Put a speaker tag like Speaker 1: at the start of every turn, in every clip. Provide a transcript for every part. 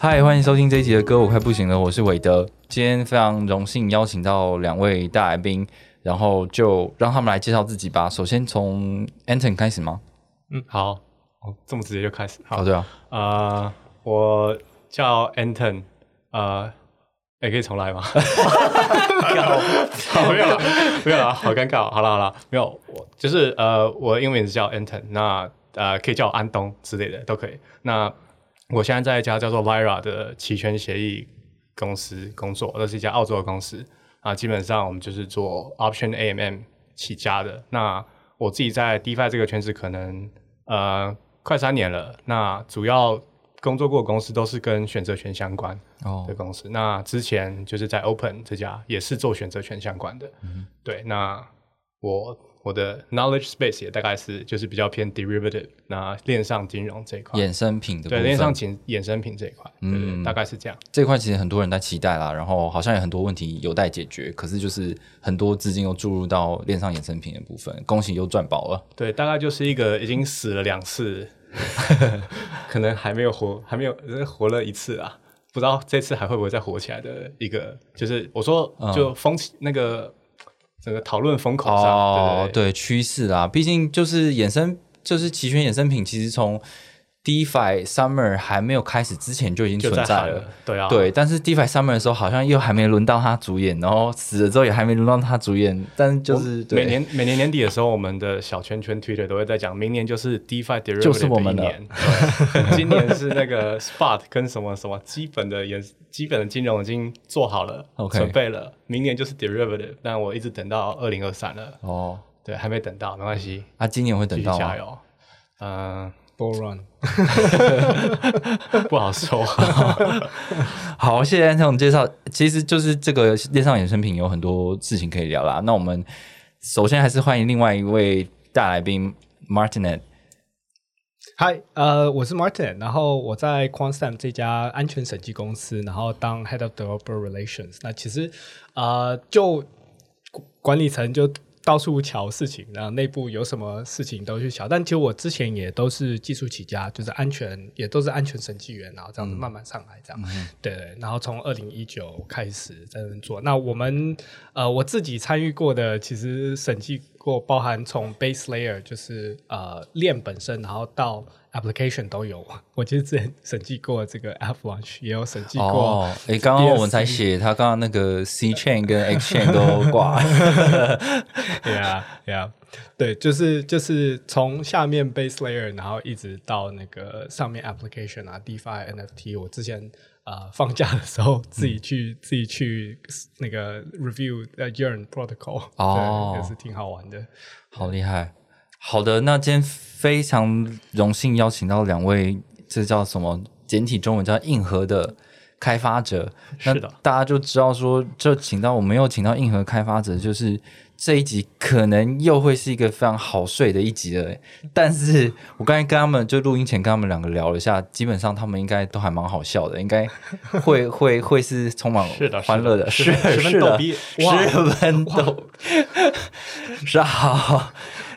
Speaker 1: 嗨，欢迎收听这一集的歌，我快不行了，我是韦德。今天非常荣幸邀请到两位大来宾，然后就让他们来介绍自己吧。首先从 Anton 开始吗？
Speaker 2: 嗯，好，哦，这么直接就开始。好，
Speaker 1: 对啊，
Speaker 2: 呃，我叫 Anton，呃，哎，可以重来吗？没有了，没有了，好尴尬。好了，好了，没有，我就是呃，我英文名字叫 Anton，那呃，可以叫我安东之类的都可以。那我现在在一家叫做 Lyra 的期权协议公司工作，那是一家澳洲的公司啊。基本上我们就是做 Option AMM 起家的。那我自己在 DeFi 这个圈子可能呃快三年了。那主要工作过的公司都是跟选择权相关的公司。那之前就是在 Open 这家也是做选择权相关的。对，那我。我的 knowledge space 也大概是就是比较偏 derivative，那链上金融这一块，
Speaker 1: 衍生品的
Speaker 2: 对链上金衍生品这一块，嗯，大概是这样。
Speaker 1: 这块其实很多人在期待啦，然后好像有很多问题有待解决，可是就是很多资金又注入到链上衍生品的部分，恭喜又赚饱了。
Speaker 2: 对，大概就是一个已经死了两次，可能还没有活，还没有活了一次啊，不知道这次还会不会再活起来的一个，就是我说就风起那个。这个讨论风口上，
Speaker 1: 对趋势啊，毕竟就是衍生，就是期权衍生品，其实从 DeFi Summer 还没有开始之前就已经存在了，
Speaker 2: 对啊，
Speaker 1: 对。但是 DeFi Summer 的时候，好像又还没轮到他主演，然后死了之后也还没轮到他主演，但就是
Speaker 2: 每年每年年底的时候，我们的小圈圈 Twitter 都会在讲，明年就是 DeFi Derivative
Speaker 1: 就是我们的
Speaker 2: 年，今年是那个 Spot 跟什么什么基本的也。基本的金融已经做好了，准备了。明年就是 derivative，但我一直等到二零二三了。哦，对，还没等到，没关系。
Speaker 1: 啊，今年会等到
Speaker 2: 加油。嗯
Speaker 3: ，bull run，
Speaker 2: 不好说。
Speaker 1: 好，谢谢安总介绍。其实就是这个链上衍生品有很多事情可以聊啦。那我们首先还是欢迎另外一位大来宾 Martinet。
Speaker 3: 嗨，呃，我是 Martin，然后我在 Quantstamp 这家安全审计公司，然后当 Head of Developer Relations。那其实，呃，就管理层就到处瞧事情，然后内部有什么事情都去瞧。但其实我之前也都是技术起家，就是安全也都是安全审计员，然后这样子慢慢上来，这样。对对。然后从二零一九开始在那做。那我们呃，我自己参与过的，其实审计。过包含从 base layer 就是呃链本身，然后到 application 都有。我其实之前审计过这个 Avalanche，也有审计过。哦，
Speaker 1: 哎，刚刚我们才写他刚刚那个 C chain 跟 X chain 都挂。
Speaker 3: 对啊，对啊，对，就是就是从下面 base layer，然后一直到那个上面 application 啊，DeFi NFT。我之前。啊，放假的时候自己去自己去那个 review 呃 Yearn protocol，哦，也是挺好玩的，
Speaker 1: 好厉害。好的，那今天非常荣幸邀请到两位，这叫什么？简体中文叫硬核的开发者。
Speaker 2: 是的，
Speaker 1: 大家就知道说，就请到我们又请到硬核开发者，就是。这一集可能又会是一个非常好睡的一集了，但是我刚才跟他们就录音前跟他们两个聊了一下，基本上他们应该都还蛮好笑的，应该会 会会是充满欢乐的，是是的，十分逗，是好。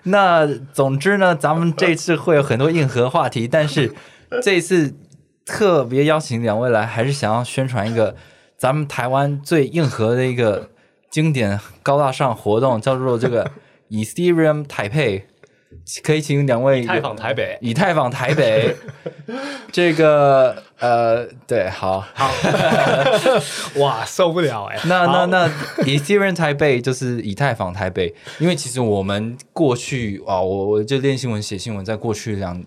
Speaker 1: 那总之呢，咱们这次会有很多硬核话题，但是这次特别邀请两位来，还是想要宣传一个 咱们台湾最硬核的一个。经典高大上活动叫做这个 Ethereum 台北，可以请两位
Speaker 2: 以太坊台北，
Speaker 1: 以太坊台北，这个呃，对，好。
Speaker 3: 好，哇，受不了哎，
Speaker 1: 那那那 Ethereum 台北就是以太坊台北，因为其实我们过去啊，我我就练新闻写新闻，在过去两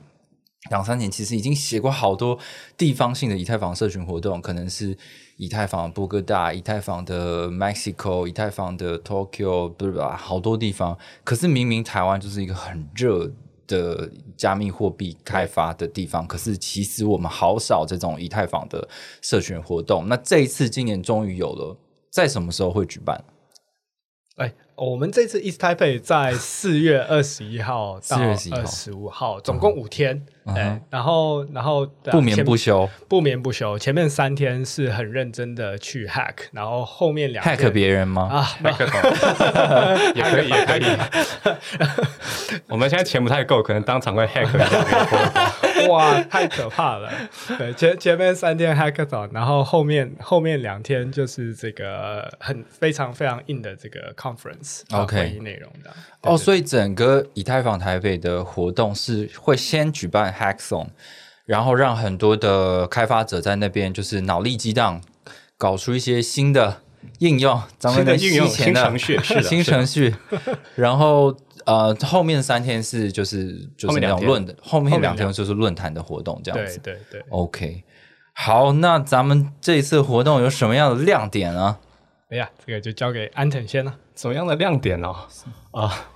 Speaker 1: 两三年，其实已经写过好多地方性的以太坊社群活动，可能是。以太坊波哥大、以太坊的 Mexico、以太坊的 Tokyo，不是吧？好多地方。可是明明台湾就是一个很热的加密货币开发的地方，可是其实我们好少这种以太坊的社群活动。那这一次今年终于有了，在什么时候会举办？
Speaker 3: 哎，我们这次 East Taipei 在四月二十一号 到
Speaker 1: 4月21号
Speaker 3: 二十五号，总共五天。哎，然后然后啊
Speaker 1: 不眠不休
Speaker 3: 不眠不休。前面三天是很认真的去 hack，然后后面两天
Speaker 1: ，hack 别人吗？
Speaker 3: 啊，
Speaker 2: 也可以，也可以。我们现在钱不太够，可能当场会 hack 一下。
Speaker 3: 哇，太可怕了！对，前前面三天 hackathon，然后后面后面两天就是这个很非常非常硬的这个 conference 啊
Speaker 1: OK
Speaker 3: 会议内容的。
Speaker 1: 哦，所以整个以太坊台北的活动是会先举办 hackathon，然后让很多的开发者在那边就是脑力激荡，搞出一些新的应用，咱们
Speaker 2: 新的应用新程序是的
Speaker 1: 新程序。然后呃，后面三天是就是就是那种论的，后面
Speaker 3: 两
Speaker 1: 两天就是论坛的活动这样
Speaker 3: 对
Speaker 1: 子。
Speaker 3: 对对
Speaker 1: ，OK，好，那咱们这一次活动有什么样的亮点呢？
Speaker 3: 哎呀，这个就交给安藤先了。
Speaker 2: 什么样的亮点哦？啊，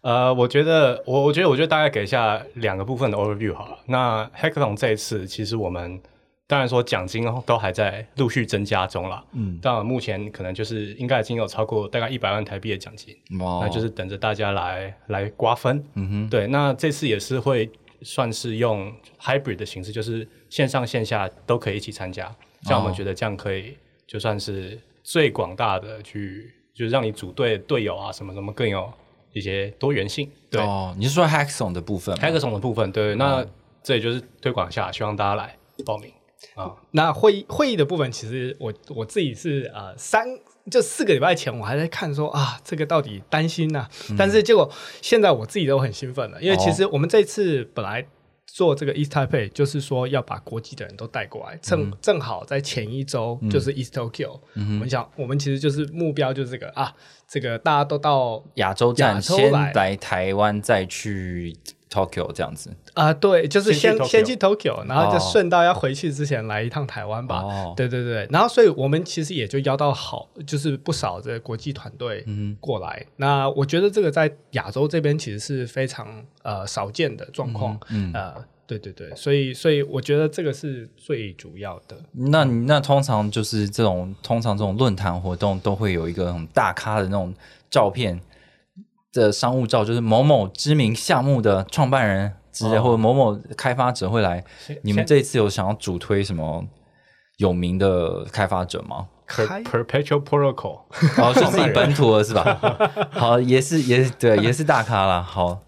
Speaker 2: 呃，我觉得我我觉得我觉得大概给一下两个部分的 overview 好了。那 Hackathon 这一次，其实我们当然说奖金都还在陆续增加中啦。嗯，但目前可能就是应该已经有超过大概一百万台币的奖金，
Speaker 1: 哦
Speaker 2: 那就是等着大家来来瓜分。
Speaker 1: 嗯哼，
Speaker 2: 对，那这次也是会算是用 hybrid 的形式，就是线上线下都可以一起参加。这样我们觉得这样可以就算是最广大的去，就是让你组队队友啊什么什么更有一些多元性。对、
Speaker 1: 哦，你是说 hackathon 的部分吗
Speaker 2: ？h a c k a t h o n 的部分，对，那这也就是推广一下，希望大家来报名啊。
Speaker 3: 那会议会议的部分，其实我我自己是呃三就四个礼拜前，我还在看说啊，这个到底担心呐、但是结果现在我自己都很兴奋了，因为其实我们这次本来。做这个 East Taipei 就是说要把国际的人都带过来，正、正好在前一周就是 East Tokyo，、我们想我们其实就是目标就是这个啊，这个大家都到
Speaker 1: 亚洲站先
Speaker 3: 来。
Speaker 1: 来台湾，再去 Tokyo 这样子。
Speaker 3: 啊、对，就是
Speaker 2: 先
Speaker 3: 先去 Tokyo，然后就
Speaker 1: 哦
Speaker 3: 顺道要回去之前来一趟台湾吧。
Speaker 1: 哦
Speaker 3: 对对对，然后所以我们其实也就邀到好，就是不少的国际团队过来。那我觉得这个在亚洲这边其实是非常呃少见的状况。嗯呃，对对对，所以所以我觉得这个是最主要的。
Speaker 1: 那你那通常就是这种，通常这种论坛活动都会有一个很大咖的那种照片的商务照，就是某某知名项目的创办人之类，
Speaker 2: 哦
Speaker 1: 或者某某开发者会来。你们这一次有想要主推什么有名的开发者吗
Speaker 2: ？Per- Perpetual Protocol，
Speaker 1: 哦，是自己本土的是吧？好，也是也是对，也是大咖啦。好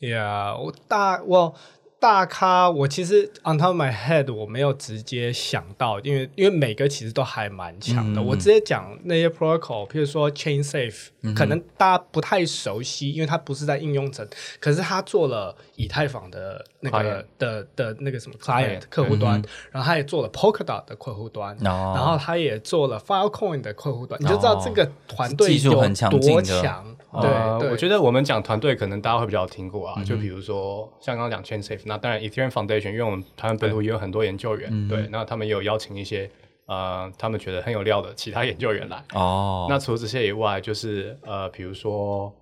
Speaker 3: ，Yeah，我大我大咖，我其实 on top of my head 我没有直接想到，因为因为每个其实都还蛮强的。我直接讲那些 protocol，譬如说 Chain Safe，、可能大家不太熟悉，因为它不是在应用层，可是它做了以太坊的那个的的那个什么 client 客户端，然后它也做了 Polkadot 的客户端，
Speaker 1: 哦。
Speaker 3: 然后它也做了 Filecoin 的客户端，你就知道这个团队有多强。
Speaker 2: 呃
Speaker 3: 对，
Speaker 2: 我觉得我们讲团队，可能大家会比较听过啊，就比如说像刚刚讲 Chain Safe，那当然 Ethereum Foundation，因为我们台湾本土也有很多研究员，对，那他们也有邀请一些呃他们觉得很有料的其他研究员来。
Speaker 1: 哦，
Speaker 2: 那除了这些以外，就是呃，比如说，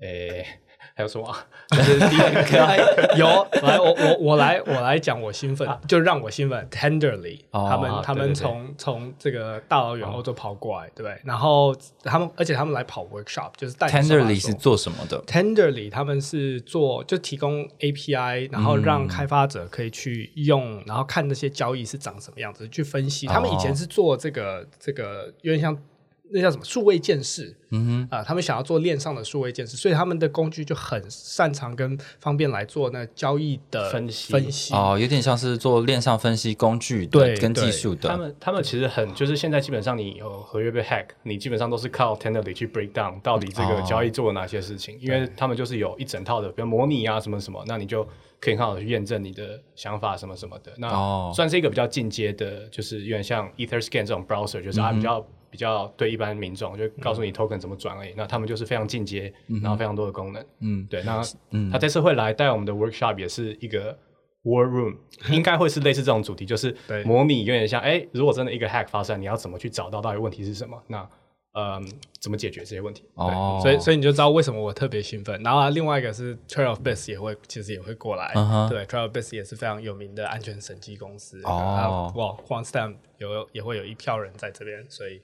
Speaker 2: 诶，还有什么啊？
Speaker 3: 就是第一个 有来，我我我来我来讲我兴奋，就让我兴奋。Tenderly，、
Speaker 1: 哦
Speaker 3: 他们
Speaker 2: 啊
Speaker 3: 他们从从这个大老远欧洲跑过来，对不对？然后他们而且他们来跑 workshop，就是带
Speaker 1: Tenderly 是做什么的
Speaker 3: ？Tenderly 他们是做就提供 API，然后让开发者可以去用，然后看那些交易是长什么样子，去分析。他们以前是做这个这个有点像那叫什么数位鉴识，嗯哼啊、他们想要做链上的数位鉴识，所以他们的工具就很擅长跟方便来做那交易的
Speaker 2: 分析
Speaker 3: 分析。
Speaker 1: 哦，有点像是做链上分析工具的
Speaker 3: 对
Speaker 1: 跟技术的。
Speaker 2: 他们他们其实很就是现在基本上你有合约被 hack，你基本上都是靠 Tenderly 去 break down 到底这个
Speaker 1: 哦
Speaker 2: 交易做了哪些事情，因为他们就是有一整套的，比如模拟啊什么什么，那你就可以很好的去验证你的想法什么什么的。
Speaker 1: 哦
Speaker 2: 那算是一个比较进阶的，就是有点像 EtherScan 这种 browser，就是它比较、比较对一般民众就告诉你 token 怎么转而已。那他们就是非常进阶，然后非常多的功能。
Speaker 1: 嗯，
Speaker 2: 对，那他这次会来带我们的 workshop 也是一个 war room，应该会是类似这种主题，就是模拟有点像，哎，如果真的一个 hack 发生，你要怎么去找到到底问题是什么？那呃怎么解决这些问题。对
Speaker 1: 哦，
Speaker 3: 所以所以你就知道为什么我特别兴奋。然后啊另外一个是 Trail of Base 也会其实也会过来，
Speaker 1: 嗯
Speaker 3: 对，Trail of Base 也是非常有名的安全审计公司。
Speaker 1: 哦
Speaker 3: 啊哇，QuantStamp 有也会有一票人在这边，所以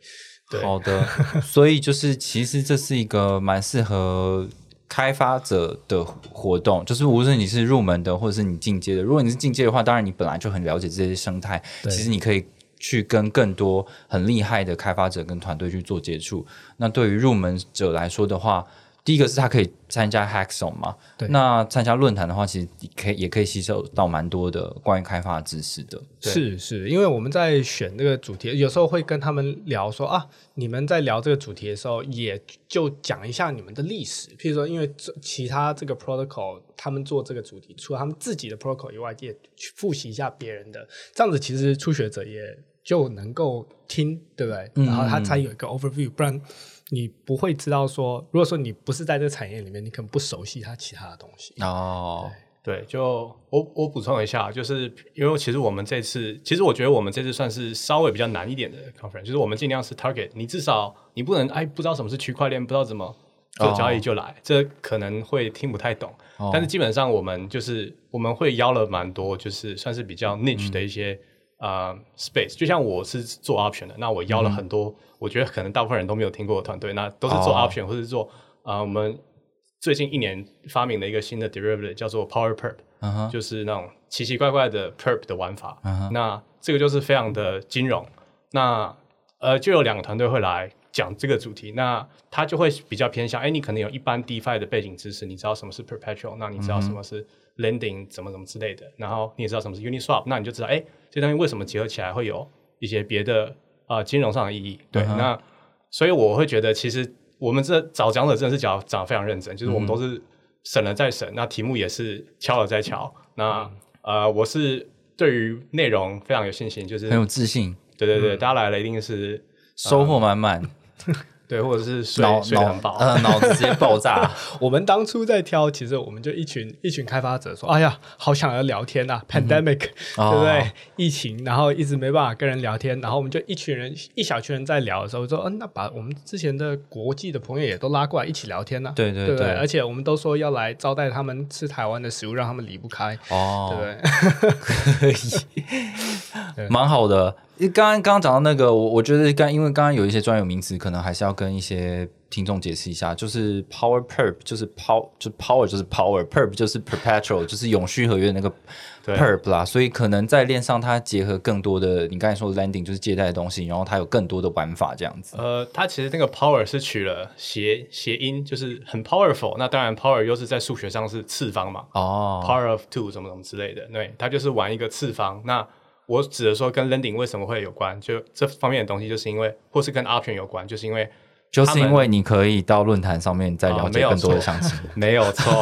Speaker 3: 对
Speaker 1: 好的，所以就是其实这是一个蛮适合开发者的活动，就是无论你是入门的或者是你进阶的，如果你是进阶的话，当然你本来就很了解这些生态，
Speaker 3: 对
Speaker 1: 其实你可以。去跟更多很厉害的开发者跟团队去做接触。那对于入门者来说的话，第一个是他可以参加 Hackathon 嘛，
Speaker 3: 对
Speaker 1: 那参加论坛的话，其实可以也可以吸收到蛮多的关于开发知识的。对
Speaker 3: 是是，因为我们在选这个主题，有时候会跟他们聊说啊，你们在聊这个主题的时候，也就讲一下你们的历史。譬如说，因为其他这个 protocol，他们做这个主题，除了他们自己的 protocol 以外，也去复习一下别人的，这样子其实初学者也就能够听，对不对？然后他才有一个 overview，不然你不会知道说，如果说你不是在这个产业里面，你可能不熟悉它其他的东西。
Speaker 1: 哦，
Speaker 2: 对，就我我补充一下，就是因为其实我们这次，其实我觉得我们这次算是稍微比较难一点的 conference，就是我们尽量是 target，你至少你不能哎不知道什么是区块链，不知道怎么做交易就来，这可能会听不太懂。
Speaker 1: 哦
Speaker 2: 但是基本上我们就是我们会邀了蛮多，就是算是比较 niche 的一些、呃 space，就像我是做 option 的，那我邀了很多，我觉得可能大部分人都没有听过的团队，那都是做
Speaker 1: 哦
Speaker 2: option、或者是做呃我们最近一年发明的一个新的 derivative 叫做 Power Perp，、
Speaker 1: 嗯，
Speaker 2: 就是那种奇奇怪怪的 perp 的玩法。
Speaker 1: 嗯
Speaker 2: 那这个就是非常的金融。那呃，就有两个团队会来讲这个主题。那他就会比较偏向，哎，你可能有一般 DeFi 的背景知识，你知道什么是 perpetual，那你知道什么是 lending，怎么怎么之类的。然后你也知道什么是 Uniswap，那你就知道，哎，这东西为什么结合起来会有一些别的呃金融上的意义。对，
Speaker 1: 嗯
Speaker 2: 那所以我会觉得，其实我们这找讲者真的是讲讲得非常认真，就是我们都是审了再审，那题目也是敲了再敲。那呃，我是对于内容非常有信心，就是
Speaker 1: 很有自信，
Speaker 2: 对对对，大家来了一定是
Speaker 1: 收获满满，
Speaker 2: 对，或者是睡睡很饱。
Speaker 1: 呃脑子直接爆炸。
Speaker 3: 我们当初在挑，其实我们就一群一群开发者说：“哎呀，好想要聊天呐、p a n d e m i c
Speaker 1: 哦
Speaker 3: 对不对？疫情，然后一直没办法跟人聊天，然后我们就一群人一小群人在聊的时候说：‘嗯、那把我们之前的国际的朋友也都拉过来一起聊天呐、
Speaker 1: 对对
Speaker 3: 对对？
Speaker 1: 对
Speaker 3: 而且我们都说要来招待他们吃台湾的食物，让他们离不开，
Speaker 1: 哦，
Speaker 3: 对不对？
Speaker 1: 可以，蛮好的。因刚刚刚刚讲到那个，我我觉得刚因为刚刚有一些专有名词，可能还是要跟一些听众解释一下。就是 power perp，就是 power 就 power 就是 power，perp 就是 perpetual，就是永续合约的那个
Speaker 2: 对
Speaker 1: perp 啦。所以可能在链上它结合更多的，你刚才说的 lending 就是借贷的东西，然后它有更多的玩法这样子。
Speaker 2: 呃，它其实那个 power 是取了谐谐音，就是很 powerful。那当然 power 又是在数学上是次方嘛、
Speaker 1: 哦
Speaker 2: p o w e r of two 什么什么之类的。对，它就是玩一个次方。那我指的说跟 lending 为什么会有关，就这方面的东西，就是因为或是跟 option 有关，就是因为
Speaker 1: 就是因为你可以到论坛上面再了解更多的
Speaker 2: 错
Speaker 1: 详情。
Speaker 2: 没有错。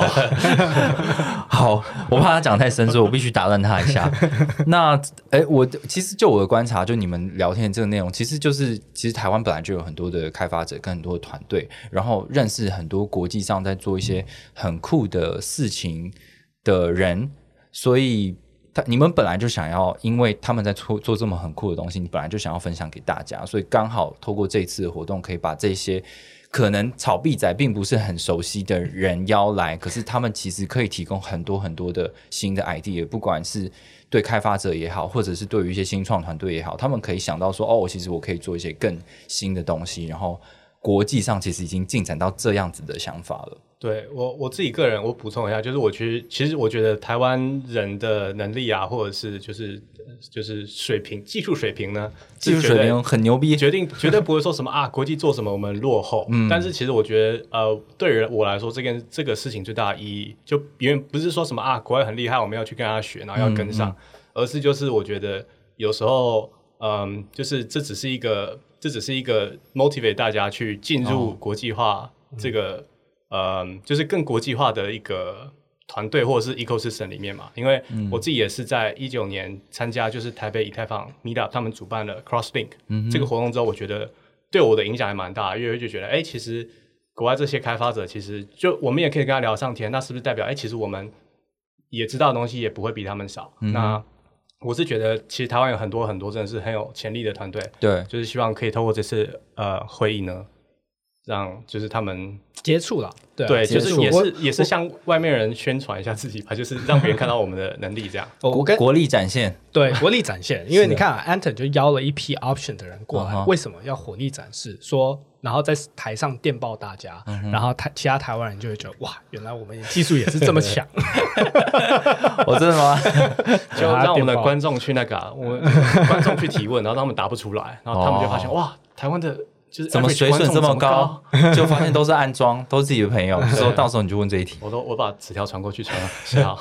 Speaker 1: 好，我怕他讲太深，所以我必须打断他一下。那，哎，我其实就我的观察，就你们聊天的这个内容，其实就是其实台湾本来就有很多的开发者跟很多的团队，然后认识很多国际上在做一些很酷的事情的人，所以。他你们本来就想要，因为他们在做做这么很酷的东西，你本来就想要分享给大家，所以刚好透过这次的活动，可以把这些可能草币仔并不是很熟悉的人邀来，可是他们其实可以提供很多很多的新的 idea，不管是对开发者也好，或者是对于一些新创团队也好，他们可以想到说，哦，其实我可以做一些更新的东西，然后国际上其实已经进展到这样子的想法了。
Speaker 2: 对我我自己个人，我补充一下，就是我其实其实我觉得台湾人的能力啊，或者是就是就是水平技术水平呢，
Speaker 1: 技术水平很牛逼，
Speaker 2: 决定绝对不会说什么啊，国际做什么我们落后。嗯，但是其实我觉得，呃，对于我来说，这件这个事情最大的意义，就因为不是说什么啊，国外很厉害，我们要去跟他学，然后要跟上，而是就是我觉得有时候，嗯，就是这只是一个，这只是一个 motivate 大家去进入国际化这个，嗯，就是更国际化的一个。团队或者是 ecosystem 里面嘛，因为我自己也是在一九年参加，就是台北以太坊 Meetup 他们主办的 CrossLink、这个活动之后，我觉得对我的影响还蛮大，因为就觉得，哎，其实国外这些开发者，其实就我们也可以跟他聊上天，那是不是代表，哎，其实我们也知道的东西也不会比他们少？那我是觉得，其实台湾有很多很多真的是很有潜力的团队，
Speaker 1: 对，
Speaker 2: 就是希望可以透过这次呃会议呢，让就是他们
Speaker 3: 接触了，对
Speaker 2: 就是也是也是向外面人宣传一下自己吧，就是让别人看到我们的能力这样。
Speaker 3: 我我跟
Speaker 1: 国国力展现，
Speaker 3: 对国力展现，因为你看、啊、Anton 就邀了一批 option 的人过来，为什么要火力展示？说然后在台上电报大家，
Speaker 1: 嗯
Speaker 3: 然后台其他台湾人就会觉得哇，原来我们技术也是这么强。
Speaker 1: 我哦真的吗？
Speaker 2: 就让我们的 观众去那个、啊，我们观众去提问，然后他们答不出来，然后他们就发现、
Speaker 1: 哦
Speaker 2: 哇，台湾的就是
Speaker 1: 怎么水准这么高？就发现都是安装，都是自己的朋友。就说到时候你就问这一题。
Speaker 2: 我都我把纸条传过去传了，是啊，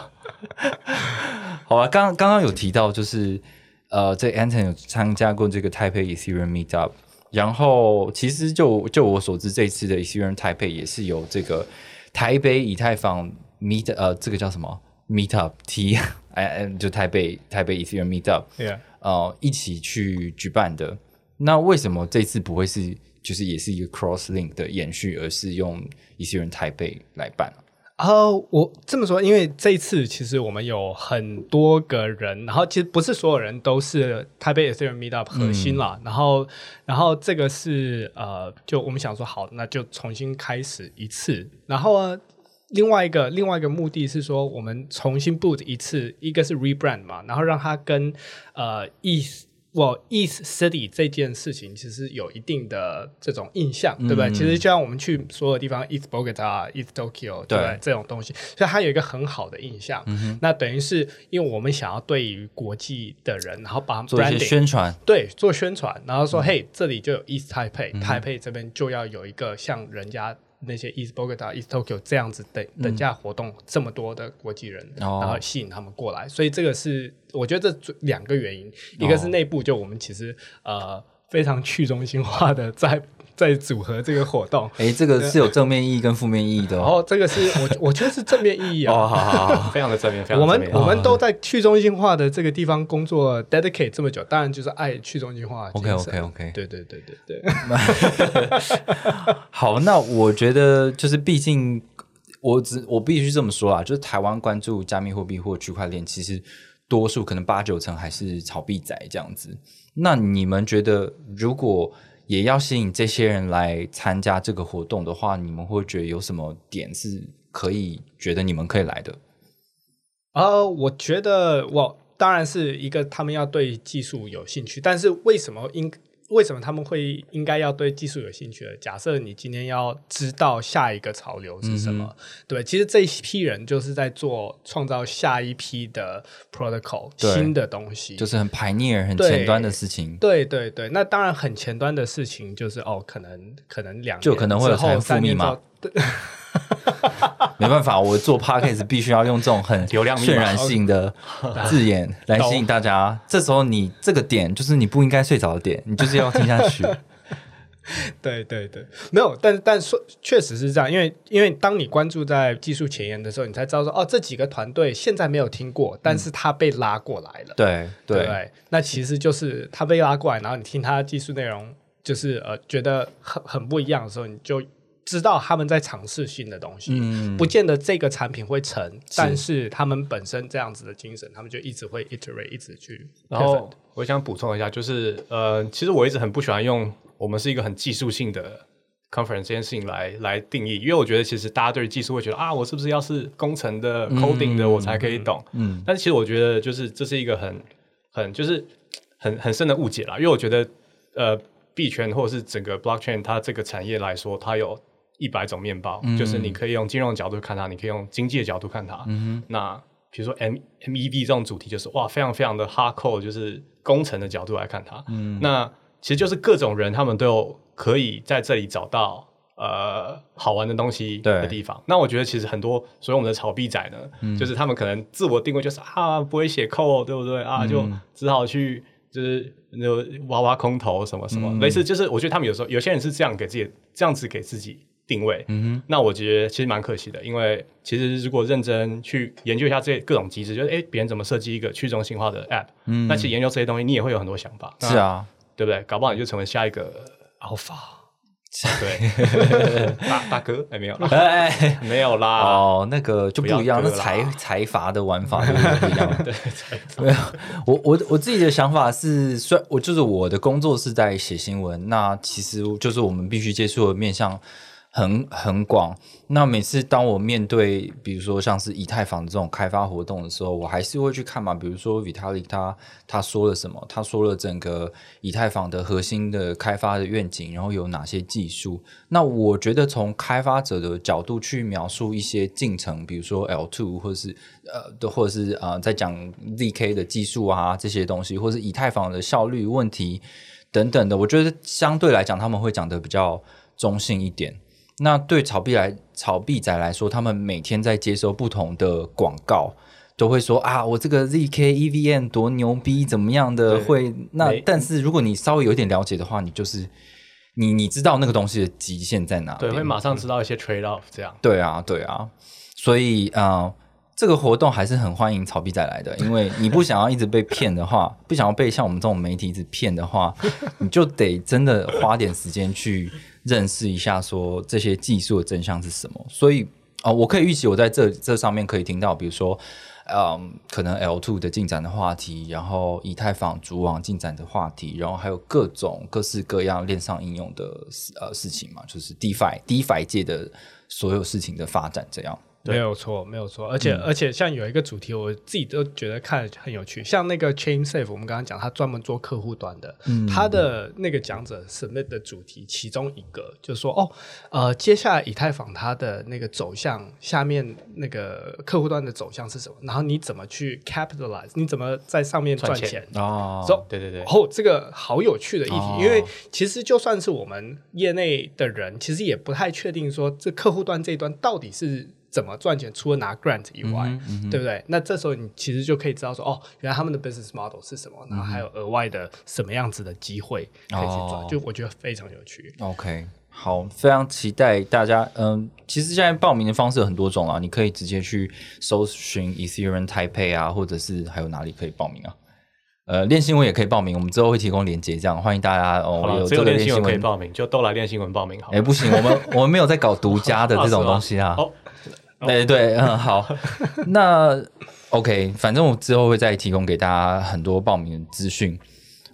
Speaker 1: 好吧，刚刚刚有提到，就是呃，这 Anton 有参加过这个台北 Ethereum Meetup，然后其实就就我所知，这次的 Ethereum 台北也是有这个台北以太坊 Meet 呃，这个叫什么 Meetup T 哎哎，就台北台北 Ethereum
Speaker 3: Meetup，Yeah
Speaker 1: 呃，一起去举办的。那为什么这次不会是就是也是一个 Cross Link 的延续，而是用 Ethereum 台北来办啊？
Speaker 3: 哦，我这么说，因为这一次其实我们有很多个人，然后其实不是所有人都是台北 Ethereum Meetup 核心啦，然后然后这个是呃，就我们想说好，那就重新开始一次，然后呢。另外一个另外一个目的是说，我们重新 boot 一次，一个是 rebrand 嘛，然后让它跟呃 East 我 East City 这件事情其实有一定的这种印象，对不对？其实就像我们去所有地方，East Bogota、East Tokyo，对不对？这种东西，所以它有一个很好的印象。那等于是因为我们想要对于国际的人，然后把他们
Speaker 1: 做一些
Speaker 3: branding
Speaker 1: 宣传，
Speaker 3: 对，做宣传，然后说，嘿，这里就有 East Taipei，Taipei 这边就要有一个像人家那些 East Bogota、East Tokyo 这样子等等价活动，这么多的国际人，
Speaker 1: 哦。
Speaker 3: 然后吸引他们过来，所以这个是我觉得这两个原因，一个是内部就我们其实呃非常去中心化的在在组合这个活动。
Speaker 1: 哎，这个是有正面意义跟负面意义的
Speaker 3: 然
Speaker 1: 哦。
Speaker 3: 这个是我 我觉得是正面意义啊，
Speaker 1: 哦，好好好，
Speaker 2: 非常的正面，非常
Speaker 3: 我们。我们都在去中心化的这个地方工作 dedicate 这么久，当然就是爱去中心化的精神。
Speaker 1: OK，OK，OK
Speaker 3: 对对对对对。
Speaker 1: 好，那我觉得就是，毕竟我只我必须这么说啊，就是台湾关注加密货币或区块链，其实多数可能八九成还是炒币仔这样子。那你们觉得，如果也要吸引这些人来参加这个活动的话，你们会觉得有什么点是可以觉得你们可以来的？
Speaker 3: 呃，我觉得我当然是一个他们要对技术有兴趣，但是为什么应为什么他们会应该要对技术有兴趣的？假设你今天要知道下一个潮流是什么，对，其实这一批人就是在做创造下一批的 protocol 新的东西，
Speaker 1: 就是很 pioneer、很前端的事情。
Speaker 3: 对对对，那当然很前端的事情就是哦，可能可能两
Speaker 1: 就
Speaker 3: 年
Speaker 1: 可能会财富密码 没办法，我做 podcast 必须要用这种很
Speaker 2: 流量
Speaker 1: 渲染性的字眼来吸引大家。这时候你这个点就是你不应该睡着的点，你就是要听下去。
Speaker 3: 对对对，没有，但但说确实是这样，因为因为当你关注在技术前沿的时候，你才知道说哦，这几个团队现在没有听过，但是他被拉过来了，
Speaker 1: 对对
Speaker 3: 对对？那其实就是他被拉过来，然后你听他的技术内容，就是呃觉得很很不一样的时候，你就知道他们在尝试新的东西，
Speaker 1: 嗯。
Speaker 3: 不见得这个产品会成，但是他们本身这样子的精神，他们就一直会 iterate，一直去
Speaker 2: 然后我想补充一下，就是呃，其实我一直很不喜欢用我们是一个很技术性的 conference 这件事情来来定义，因为我觉得其实大家对于技术会觉得啊，我是不是要是工程的、coding 的我才可以懂？
Speaker 1: 嗯。
Speaker 2: 但是其实我觉得就是这是一个很很就是很很深的误解啦，因为我觉得呃币圈或者是整个 blockchain 它这个产业来说，它有一百种面包，就是你可以用金融角度看它，你可以用经济的角度看它。那比如说 M M E B 这种主题，就是哇，非常非常的 hardcore，就是工程的角度来看它。那其实就是各种人，他们都有可以在这里找到呃好玩的东西的地方。那我觉得其实很多所以我们的炒币仔呢，就是他们可能自我定位就是啊不会写 code，对不对啊？就只好去就是那挖挖空头什么什么，类似就是我觉得他们有时候有些人是这样给自己这样子给自己定位。嗯那我觉得其实蛮可惜的，因为其实如果认真去研究一下这各种机制，就是哎别人怎么设计一个去中心化的 app，嗯，那其实研究这些东西你也会有很多想法。
Speaker 1: 是啊，
Speaker 2: 对不对？搞不好你就成为下一个
Speaker 3: alpha。
Speaker 2: 对，大大哥，哎，没有啦，
Speaker 1: 哎，
Speaker 2: 没有啦。
Speaker 1: 哦，那个就不一样，那财财阀的玩法 就不一样。对，没有，我我我自己的想法是，虽然我就是我的工作是在写新闻，那其实就是我们必须接触的面向很很广。那每次当我面对，比如说像是以太坊这种开发活动的时候，我还是会去看嘛，比如说 Vitalik 他他说了什么，他说了整个以太坊的核心的开发的愿景，然后有哪些技术。那我觉得从开发者的角度去描述一些进程，比如说 L two 或是呃的，或者是呃在讲 ZK 的技术啊这些东西，或是以太坊的效率问题等等的，我觉得相对来讲他们会讲的比较中性一点。那对炒币来炒币仔来说，他们每天在接收不同的广告，都会说啊，我这个 ZK EVM 多牛逼，怎么样的
Speaker 2: 对
Speaker 1: 会那？但是如果你稍微有一点了解的话，你就是你你知道那个东西的极限在哪
Speaker 2: 对，
Speaker 1: 边
Speaker 2: 会马上知道一些 trade off 这样。
Speaker 1: 对啊，对啊，所以啊、呃这个活动还是很欢迎炒币仔来的，因为你不想要一直被骗的话，不想要被像我们这种媒体一直骗的话，你就得真的花点时间去认识一下，说这些技术的真相是什么。所以啊、我可以预期我在这这上面可以听到，比如说。嗯，可能 L two 的进展的话题，然后以太坊主网进展的话题，然后还有各种各式各样链上应用的事呃事情嘛，就是 DeFi DeFi 界的所有事情的发展，这样。
Speaker 3: 没有错，没有错，而且、
Speaker 1: 嗯。
Speaker 3: 而且像有一个主题，我自己都觉得看很有趣，像那个 Chain Safe，我们刚刚讲，他专门做客户端的，
Speaker 1: 嗯
Speaker 3: 他的那个讲者 submit 的主题，其中一个就是说，哦，呃，接下来以太坊它的那个走向，下面那个客户端的走向是什么？然后你怎么去 capitalize？你怎么在上面赚
Speaker 2: 赚钱
Speaker 3: 钱？
Speaker 1: 哦，
Speaker 3: 走
Speaker 2: 对对对，
Speaker 3: 哦，这个好有趣的议题，
Speaker 1: 哦。
Speaker 3: 因为其实就算是我们业内的人，其实也不太确定说这客户端这一端到底是怎么赚钱，除了拿 grant 以外，
Speaker 1: 嗯
Speaker 3: 对不对？那这时候你其实就可以知道说，哦，原来他们的 business model 是什么，然后还有额外的什么样子的机会可以去赚，
Speaker 1: 哦
Speaker 3: 就我觉得非常有趣。
Speaker 1: OK，好，非常期待大家。嗯，其实现在报名的方式有很多种啊，你可以直接去搜寻 Ethereum Taipei 啊，或者是还有哪里可以报名啊？呃，练新闻也可以报名，我们之后会提供链接，这样欢迎大家哦。有这个
Speaker 2: 只有练新闻可以报名，就都来练新闻报名好了。
Speaker 1: 哎，不行，我们我们没有在搞独家的 这种东西啊。
Speaker 2: 哦，
Speaker 1: 对对，嗯，好，那 OK，反正我之后会再提供给大家很多报名的资讯。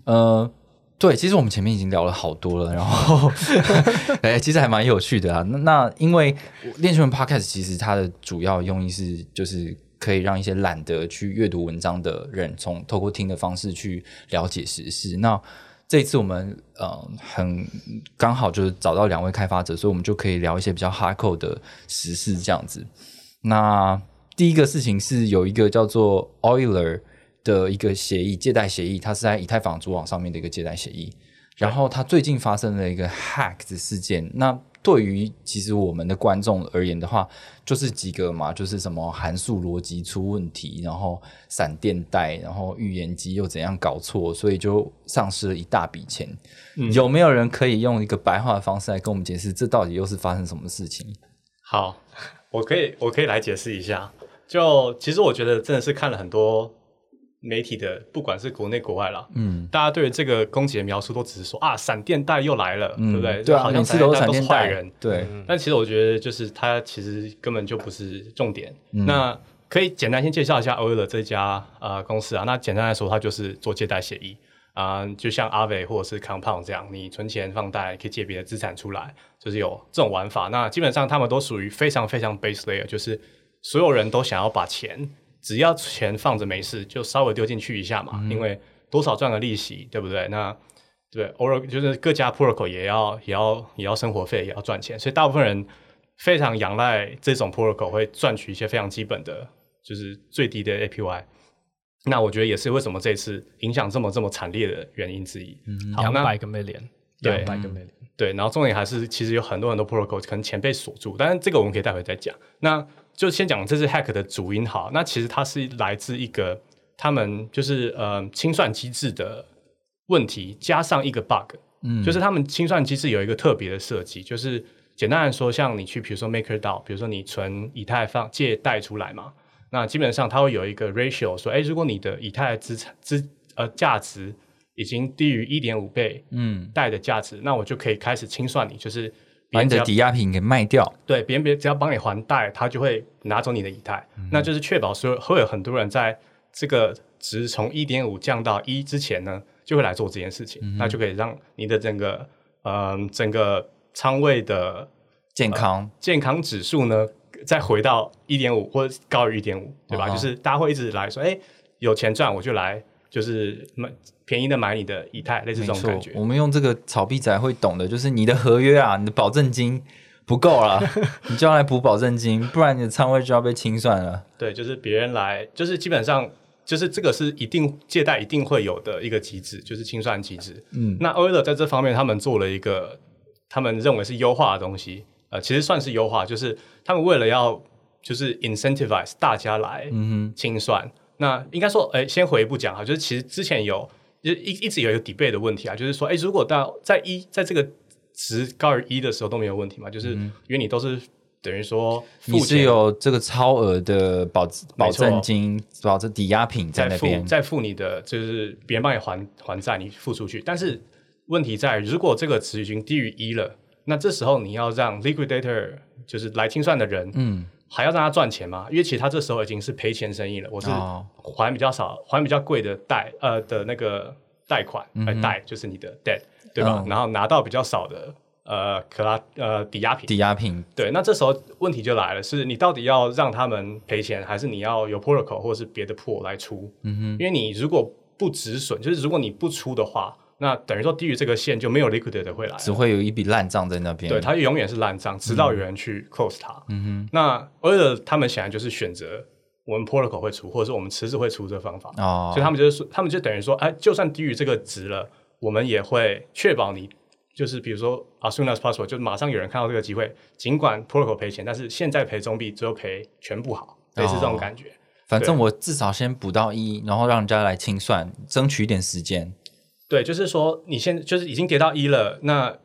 Speaker 1: 呃，对，其实我们前面已经聊了好多了，然后 哎，其实还蛮有趣的啊。那那因为练习文 Podcast 其实它的主要用意是就是。可以让一些懒得去阅读文章的人，从透过听的方式去了解时事。那这一次我们呃很刚好就是找到两位开发者，所以我们就可以聊一些比较哈扣的时事这样子。那第一个事情是有一个叫做 Oiler 的一个协议，借贷协议，它是在以太坊主网上面的一个借贷协议。然后它最近发生了一个 hack 的事件，那对于其实我们的观众而言的话，就是几个嘛，就是什么函数逻辑出问题，然后闪电贷，然后预言机又怎样搞错，所以就丧失了一大笔钱。有没有人可以用一个白话的方式来跟我们解释，这到底又是发生什么事情？
Speaker 2: 好，我可以我可以来解释一下。就其实我觉得真的是看了很多媒体的，不管是国内国外啦，
Speaker 1: 嗯，
Speaker 2: 大家对这个攻击的描述都只是说啊，闪电贷又来了，
Speaker 1: 嗯
Speaker 2: 对不对？
Speaker 1: 对啊，
Speaker 2: 好像
Speaker 1: 每次都是闪
Speaker 2: 都
Speaker 1: 电贷
Speaker 2: 是坏人。
Speaker 1: 对，
Speaker 2: 但其实我觉得，就是它其实根本就不是重点。
Speaker 1: 嗯
Speaker 2: 那可以简单先介绍一下 Euler 这家呃公司啊。那简单来说，它就是做借贷协议啊、就像阿伟或者是 Compound 这样，你存钱放贷可以借别的资产出来，就是有这种玩法。那基本上他们都属于非常非常 base layer，就是所有人都想要把钱，只要钱放着没事，就稍微丢进去一下嘛，因为多少赚个利息，对不对？那对，偶尔就是各家 protocol 也要也要也要生活费，也要赚钱，所以大部分人非常仰赖这种 protocol 会赚取一些非常基本的，就是最低的 APY。那我觉得也是为什么这次影响这么这么惨烈的原因之一。好，那
Speaker 3: 两百个 million，
Speaker 2: 对
Speaker 3: 两百个 million，
Speaker 2: 对，然后重点还是其实有很多很多 protocol 可能钱被锁住，但是这个我们可以待会再讲。那就先讲这是 hack 的主因好，那其实它是来自一个他们就是呃清算机制的问题，加上一个 bug，
Speaker 1: 嗯。
Speaker 2: 就是他们清算机制有一个特别的设计，就是简单来说，像你去比如说 MakerDAO，比如说你存以太坊借贷出来嘛，那基本上它会有一个 ratio 说，哎，如果你的以太资产资呃价值已经低于一点五倍
Speaker 1: 嗯，
Speaker 2: 贷的价值，那我就可以开始清算你，就是别
Speaker 1: 把你的抵押品给卖掉。
Speaker 2: 对，别人别只要帮你还贷，他就会拿走你的以太，
Speaker 1: 嗯
Speaker 2: 那就是确保说会有很多人在这个值从一点五降到一之前呢，就会来做这件事
Speaker 1: 嗯
Speaker 2: 情，那就可以让你的整个嗯、整个仓位的
Speaker 1: 健康，
Speaker 2: 健康指数呢，再回到一点五或者高于一点五，对吧？就是大家会一直来说，哎，有钱赚我就来，就是买便宜的买你的以太，类似这种感觉。
Speaker 1: 我们用这个炒币仔会懂的，就是你的合约啊，你的保证金不够了，你就要来补保证金，不然你的仓位就要被清算了。
Speaker 2: 对，就是别人来，就是基本上就是这个是一定借贷一定会有的一个机制，就是清算机制。
Speaker 1: 嗯，
Speaker 2: 那 Euler 在这方面，他们做了一个他们认为是优化的东西，呃，其实算是优化，就是他们为了要就是 incentivize 大家来
Speaker 1: 嗯
Speaker 2: 清算。那应该说，哎，先回一步讲哈，就是其实之前有就一一直有一个 debate 的问题啊，就是说，哎，如果到在一在这个值高于一的时候都没有问题嘛，就是因为你都是等于说，
Speaker 1: 你
Speaker 2: 付钱
Speaker 1: 是有这个超额的保保证金、保证抵押品在那边。
Speaker 2: 再付你的，就是别人帮你还还债，你付出去。但是问题在，如果这个值已经低于一了，那这时候你要让 liquidator 就是来清算的人，
Speaker 1: 嗯，
Speaker 2: 还要让他赚钱吗？因为其实他这时候已经是赔钱生意了，我是
Speaker 1: 哦
Speaker 2: 还比较少，还比较贵的贷呃的那个贷款，呃贷就是你的 debt 对吧？
Speaker 1: 嗯
Speaker 2: 然后拿到比较少的呃可拉呃抵押品，
Speaker 1: 抵押品
Speaker 2: 对，那这时候问题就来了，是你到底要让他们赔钱，还是你要有 protocol 或者是别的 pool 来出？嗯哼，因为你如果不止损，就是如果你不出的话，那等于说低于这个线就没有 liquid 的会来，
Speaker 1: 只会有一笔烂账在那边。
Speaker 2: 对，它永远是烂账，直到有人去 close 它。嗯哼，那 Euler 他们显然就是选择我们 protocol 会出，或者是我们池子会出这个方法，
Speaker 1: 哦
Speaker 2: 所以他们就是说，他们就等于说，哎，就算低于这个值了，我们也会确保你。就是比如说，as soon as possible，就马上有人看到这个机会，尽管 protocol 赔钱，但是现在赔中币，只有赔全部好，类似这种感觉。
Speaker 1: 反正我至少先补到一，然后让人家来清算，争取一点时间。
Speaker 2: 对，就是说你现就是已经跌到一了，那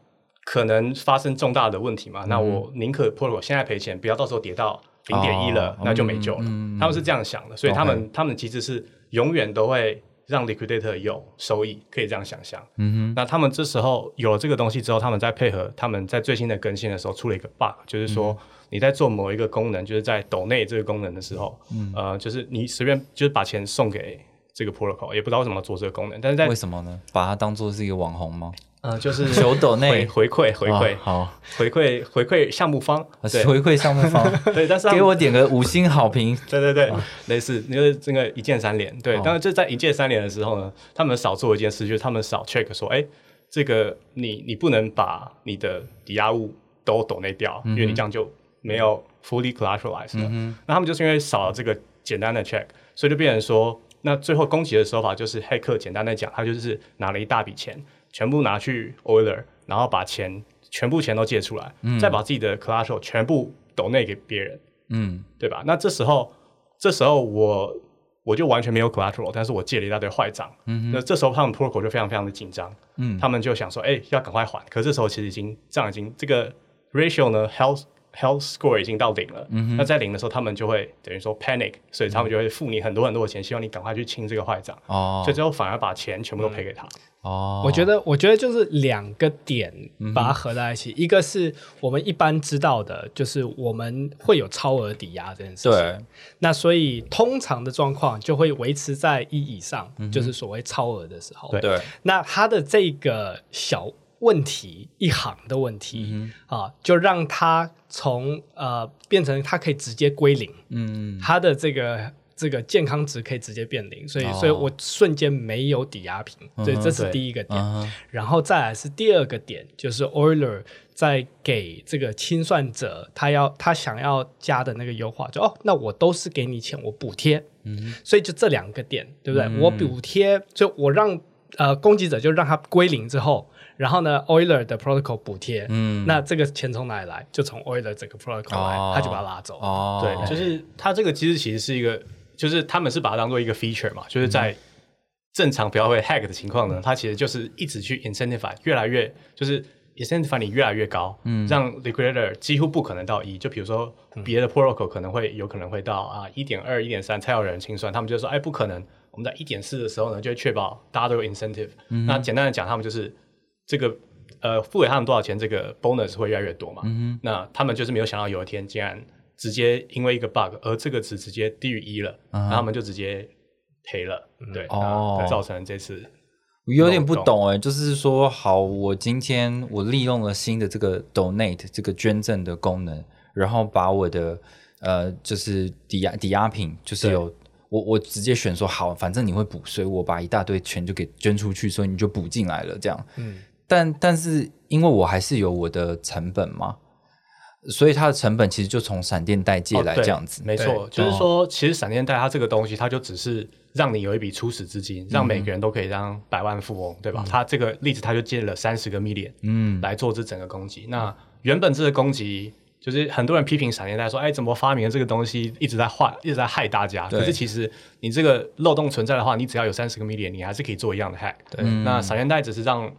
Speaker 2: 可能发生重大的问题嘛？那我宁可 protocol 现在赔钱，不要到时候跌到零点一了，
Speaker 1: 哦
Speaker 2: 那就没救了。
Speaker 1: 嗯
Speaker 2: 他们是这样想的，所以他们他们的机制是永远都会让 liquidator 有收益，可以这样想象。
Speaker 1: 嗯哼，
Speaker 2: 那他们这时候有了这个东西之后，他们再配合他们在最新的更新的时候出了一个 bug，就是说
Speaker 1: 嗯
Speaker 2: 你在做某一个功能，就是在抖内这个功能的时候，
Speaker 1: 嗯
Speaker 2: 呃，就是你随便就是把钱送给这个 protocol，也不知道为什么要做这个功能，但是在
Speaker 1: 为什么呢？把它当做是一个网红吗？
Speaker 2: 呃就是
Speaker 1: 求抖内
Speaker 2: 回回馈回馈、
Speaker 1: 哦好，
Speaker 2: 回馈回馈项目方，对
Speaker 1: 回馈项目方，
Speaker 2: 对，但是他
Speaker 1: 给我点个五星好评。
Speaker 2: 对对对，类似就是这个一键三连，对
Speaker 1: 哦，
Speaker 2: 当然就在一键三连的时候呢，他们少做一件事，就是他们少 check 说，哎，这个你你不能把你的抵押物都抖内掉，因为你这样就没有 fully collateralized 嗯。那他们就是因为少了这个简单的 check，所以就变成说，那最后攻击的手法就是黑客简单的讲，他就是拿了一大笔钱，全部拿去 Euler，然后把钱全部钱都借出来，再把自己的 collateral 全部抖内给别人。
Speaker 1: 嗯，
Speaker 2: 对吧？那这时候，这时候我我就完全没有 collateral，但是我借了一大堆坏账。嗯那这时候他们 protocol 就非常非常的紧张。
Speaker 1: 嗯
Speaker 2: 他们就想说，哎，要赶快还。可是这时候其实已经账已经这个 ratio 呢，health health score 已经到零了。嗯那在零的时候，他们就会等于说 panic，所以他们就会付你很多很多的钱，希望你赶快去清这个坏账。
Speaker 1: 哦
Speaker 2: 所以最后反而把钱全部都赔给他。
Speaker 1: 哦，
Speaker 3: 我觉得，我觉得就是两个点把它合在一起，一个是我们一般知道的，就是我们会有超额抵押这件事情。
Speaker 1: 对，
Speaker 3: 那所以通常的状况就会维持在一以上，就是所谓超额的时候。
Speaker 2: 对
Speaker 1: 对，
Speaker 3: 那它的这个小问题一行的问题、
Speaker 1: 嗯
Speaker 3: 啊，就让它从呃变成它可以直接归零，
Speaker 1: 嗯，
Speaker 3: 它的这个这个健康值可以直接变零，所以、
Speaker 1: 哦。
Speaker 3: 所以我瞬间没有抵押品，所以这是第一个点。
Speaker 1: 嗯
Speaker 3: 然后再来是第二个点，就是 Euler 在给这个清算者他要他想要加的那个优化，就哦，那我都是给你钱，我补贴，嗯，所以就这两个点，对不对？我补贴，就我让呃攻击者就让他归零之后，然后呢，Euler 的 protocol 补贴，
Speaker 1: 嗯。
Speaker 3: 那这个钱从哪里来？就从 Euler 整个 protocol 来，
Speaker 1: 哦。
Speaker 3: 他就把它拉走，
Speaker 1: 哦，
Speaker 2: 对，就是它这个机制其实是一个，就是他们是把它当做一个 feature 嘛，就是在正常不要会 hack 的情况呢，它其实就是一直去 incentivize 越来越就是 incentivize 你越来越高，嗯，让 liquidator 几乎不可能到一，就比如说别的 protocol 可能会有可能会到啊一点二、一点三才有人清算，他们就说哎不可能，我们在一点四的时候呢，就会确保大家都有 incentive。那简单的讲，他们就是这个呃付给他们多少钱，这个 bonus 会越来越多嘛。那他们就是没有想到有一天竟然直接因为一个 bug 而这个值直接低于一了，然后他们就直接赔了。对，
Speaker 1: 哦
Speaker 2: 那造成这次
Speaker 1: 我有点不懂哎、就是说，好，我今天我利用了新的这个 donate 这个捐赠的功能，然后把我的呃，就是抵押抵押品，就是有我我直接选说好，反正你会补，所以我把一大堆钱就给捐出去，所以你就补进来了，这样。
Speaker 3: 嗯，
Speaker 1: 但但是因为我还是有我的成本嘛，所以它的成本其实就从闪电贷借来这样子。
Speaker 2: 没错，就是说，其实闪电贷它这个东西，它就只是让你有一笔初始资金，让每个人都可以当百万富翁，对吧？它这个例子，它就借了三十个 million，
Speaker 1: 嗯，
Speaker 2: 来做这整个攻击。那原本这个攻击，就是很多人批评闪电贷说，哎，怎么发明了这个东西，一直在坏，一直在害大家。可是其实你这个漏洞存在的话，你只要有三十个 million，你还是可以做一样的 hack。对，那闪电贷只是让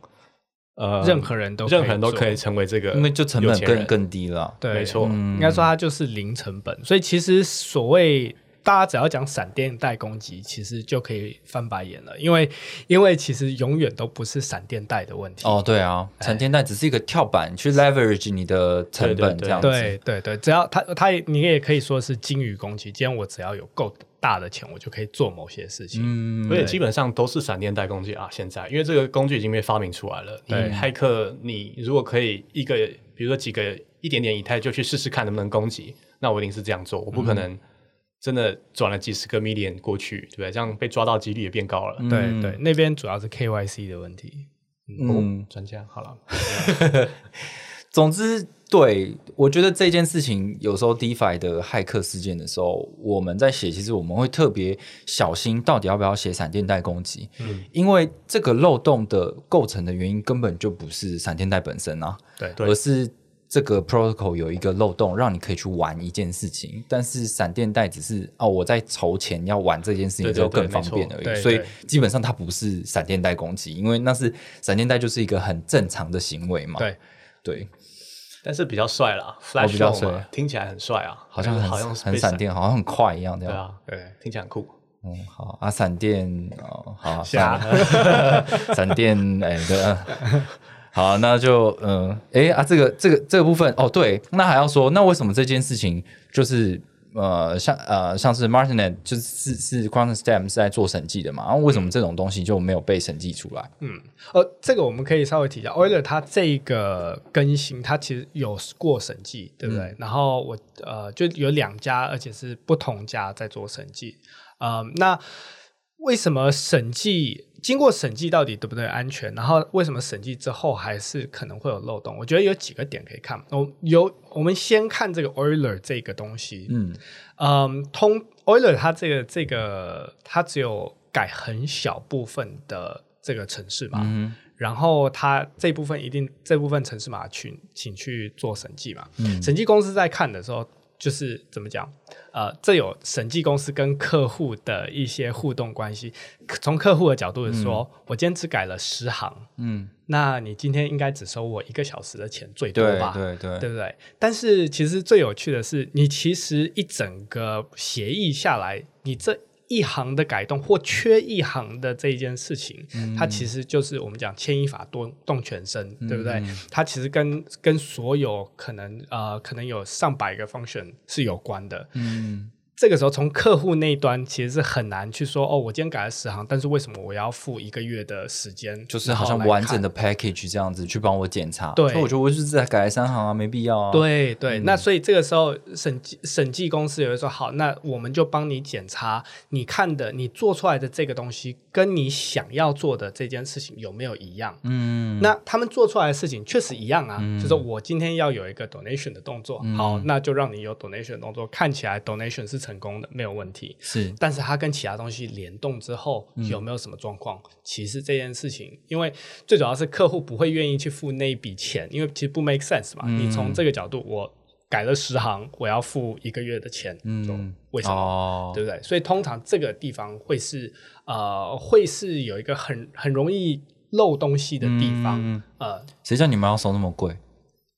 Speaker 2: 呃
Speaker 3: 任何人都
Speaker 2: 任何人都可以成为这个，
Speaker 1: 因为就成本更更低了。
Speaker 3: 对，
Speaker 2: 没错。
Speaker 3: 应该说它就是零成本，所以其实所谓大家只要讲闪电带攻击，其实就可以翻白眼了，因为因为其实永远都不是闪电带的问题。
Speaker 1: 哦，对啊，闪电带只是一个跳板，去 leverage 你的成本这样子。
Speaker 3: 对对对，只要它它你也可以说是金鱼攻击，今天我只要有够大的钱，我就可以做某些事情。
Speaker 1: 嗯，
Speaker 2: 而且基本上都是闪电贷工具啊，现在因为这个工具已经被发明出来了。你
Speaker 3: 对
Speaker 2: 骇客，你如果可以一个，比如说几个一点点以太就去试试看能不能攻击，那我一定是这样做，我不可能真的转了几十个 million 过去，对不对？这样被抓到几率也变高了。
Speaker 3: 对对，那边主要是 KYC 的问题。
Speaker 1: 嗯，
Speaker 2: 专家好了，
Speaker 1: 总之，对我觉得这件事情有时候 DeFi 的骇客事件的时候，我们在写，其实我们会特别小心，到底要不要写闪电贷攻击？嗯，因为这个漏洞的构成的原因根本就不是闪电贷本身啊，
Speaker 3: 对
Speaker 2: 对
Speaker 1: 而是这个 protocol 有一个漏洞，让你可以去玩一件事情，但是闪电贷只是哦，我在筹钱要玩这件事情
Speaker 2: 对对
Speaker 1: 之后更方便而已，
Speaker 3: 对
Speaker 1: 所以基本上它不是闪电贷攻击，因为那是闪电贷就是一个很正常的行为嘛，
Speaker 3: 对。
Speaker 1: 对。
Speaker 2: 但是比较帅啦，Flash
Speaker 1: 比较帅。
Speaker 2: 听起来很帅啊，
Speaker 1: 好像很
Speaker 2: 好像
Speaker 1: 很闪，电，好像很快一样，这样。
Speaker 2: 对啊，
Speaker 3: 对，
Speaker 2: 听起来很酷。
Speaker 1: 嗯，好啊，闪电哦，好 闪电，哎，对啊，好，那就嗯，哎啊，这个这个这个部分，哦，对，那还要说，那为什么这件事情就是呃，像呃，像是 Martinet 就是是是 Quantum Stem 是在做审计的嘛，然后为什么这种东西就没有被审计出来？
Speaker 3: 嗯呃，这个我们可以稍微提一下，Euler 它这个更新，它其实有过审计，对不对？然后我呃就有两家，而且是不同家在做审计。呃，那为什么审计经过审计到底对不对安全？然后为什么审计之后还是可能会有漏洞？我觉得有几个点可以看。我有我们先看这个 Euler 这个东西，
Speaker 1: 嗯
Speaker 3: 嗯，通 Euler 它这个这个它只有改很小部分的这个城市嘛，
Speaker 1: 嗯
Speaker 3: 然后它这部分一定这部分城市码去请去做审计嘛，
Speaker 1: 嗯
Speaker 3: 审计公司在看的时候。就是怎么讲，呃，这有审计公司跟客户的一些互动关系。从客户的角度是说，我今天只改了十行，
Speaker 1: 嗯，
Speaker 3: 那你今天应该只收我一个小时的钱最多
Speaker 1: 对
Speaker 3: 吧？
Speaker 1: 对对
Speaker 3: 对不对？但是其实最有趣的是，你其实一整个协议下来，你这一行的改动或缺一行的这一件事情，它其实就是我们讲牵一发动动全身，对不对？它其实跟跟所有可能呃可能有上百个 function 是有关的。
Speaker 1: 嗯
Speaker 3: 这个时候，从客户那一端其实是很难去说，哦，我今天改了十行，但是为什么我要付一个月的时间？
Speaker 1: 就是好像完整的 package 这样子去帮我检查。
Speaker 3: 对
Speaker 1: 所以我觉得我就是在改了三行啊，没必要啊。
Speaker 3: 对对，那所以这个时候审计审计公司也会说，好，那我们就帮你检查你看的你做出来的这个东西，跟你想要做的这件事情有没有一样。
Speaker 1: 嗯，
Speaker 3: 那他们做出来的事情确实一样啊，就是我今天要有一个 donation 的动作，好，那就让你有 donation 的动作，看起来 donation 是成功的，没有问题。
Speaker 1: 是
Speaker 3: 但是它跟其他东西联动之后
Speaker 1: 嗯
Speaker 3: 有没有什么状况？其实这件事情，因为最主要是客户不会愿意去付那一笔钱，因为其实不 make sense 嘛。
Speaker 1: 嗯
Speaker 3: 你从这个角度，我改了十行，我要付一个月的钱，嗯为什么？
Speaker 1: 哦，
Speaker 3: 对不对？所以通常这个地方会是呃，会是有一个很很容易漏东西的地方，
Speaker 1: 嗯
Speaker 3: 呃，
Speaker 1: 谁叫你们要收那么贵？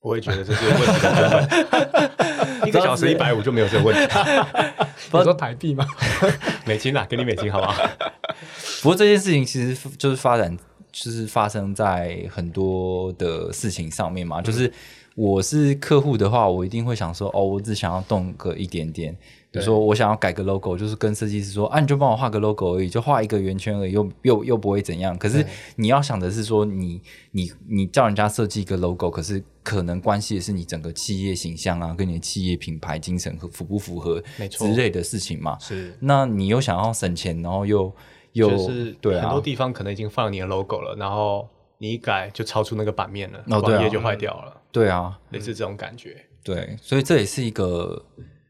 Speaker 2: 我也觉得这是问题的根本。一个小时一百五就没有这个问题，
Speaker 3: 你说台币吗？
Speaker 2: 美金啦，给你美金好不好？
Speaker 1: 不过这件事情其实就是发展，就是发生在很多的事情上面嘛。就是我是客户的话，我一定会想说，哦，我只想要动个一点点。比如说我想要改个 logo，就是跟设计师说，啊，你就帮我画个 logo 而已，就画一个圆圈而已，又又又不会怎样。可是你要想的是说，你你你叫人家设计一个 logo，可是可能关系的是你整个企业形象啊，跟你的企业品牌精神和符不符合
Speaker 2: 没错
Speaker 1: 之类的事情嘛。
Speaker 3: 是
Speaker 1: 那你又想要省钱，然后又又
Speaker 2: 就是
Speaker 1: 对啊
Speaker 2: 很多，地方可能已经放了你的 logo 了，然后你一改就超出那个版面了，
Speaker 1: 哦对啊
Speaker 2: 网页就坏掉了，
Speaker 1: 对啊，
Speaker 2: 类似这种感觉。
Speaker 1: 对，所以这也是一个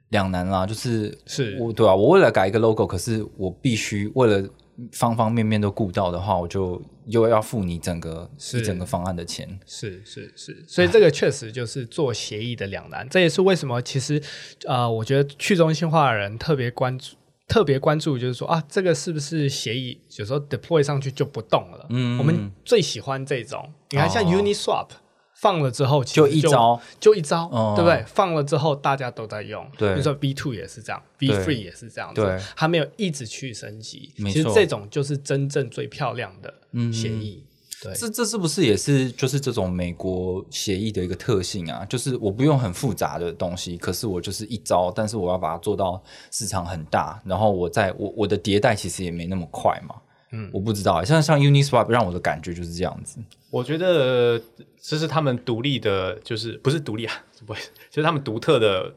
Speaker 1: 两难啦，就是
Speaker 3: 是
Speaker 1: 我对啊，我为了改一个 logo，可是我必须为了方方面面都顾到的话，我就又要付你整个
Speaker 3: 是
Speaker 1: 一整个方案的钱。
Speaker 3: 是是是，所以这个确实就是做协议的两难，这也是为什么其实呃，我觉得去中心化的人特别关注。特别关注就是说啊，这个是不是协议？有时候 deploy 上去就不动了。
Speaker 1: 嗯
Speaker 3: 我们最喜欢这种。你看，像
Speaker 1: 哦
Speaker 3: Uniswap、放了之后
Speaker 1: 就一招，
Speaker 3: 就一招，
Speaker 1: 哦
Speaker 3: 对不对？放了之后大家都在用。
Speaker 1: 对
Speaker 3: 比如说 B two 也是这样
Speaker 1: 对
Speaker 3: three 也是这样子
Speaker 1: 对，
Speaker 3: 它没有一直去升级。其实这种就是真正最漂亮的协议。对，
Speaker 1: 这这是不是也是就是这种美国协议的一个特性啊？就是我不用很复杂的东西，可是我就是一招，但是我要把它做到市场很大，然后我在我我的迭代其实也没那么快嘛。嗯，我不知道啊，像像 Uniswap 让我的感觉就是这样子。
Speaker 2: 我觉得这是他们独立的，就是不是独立啊，不会，就是他们独特的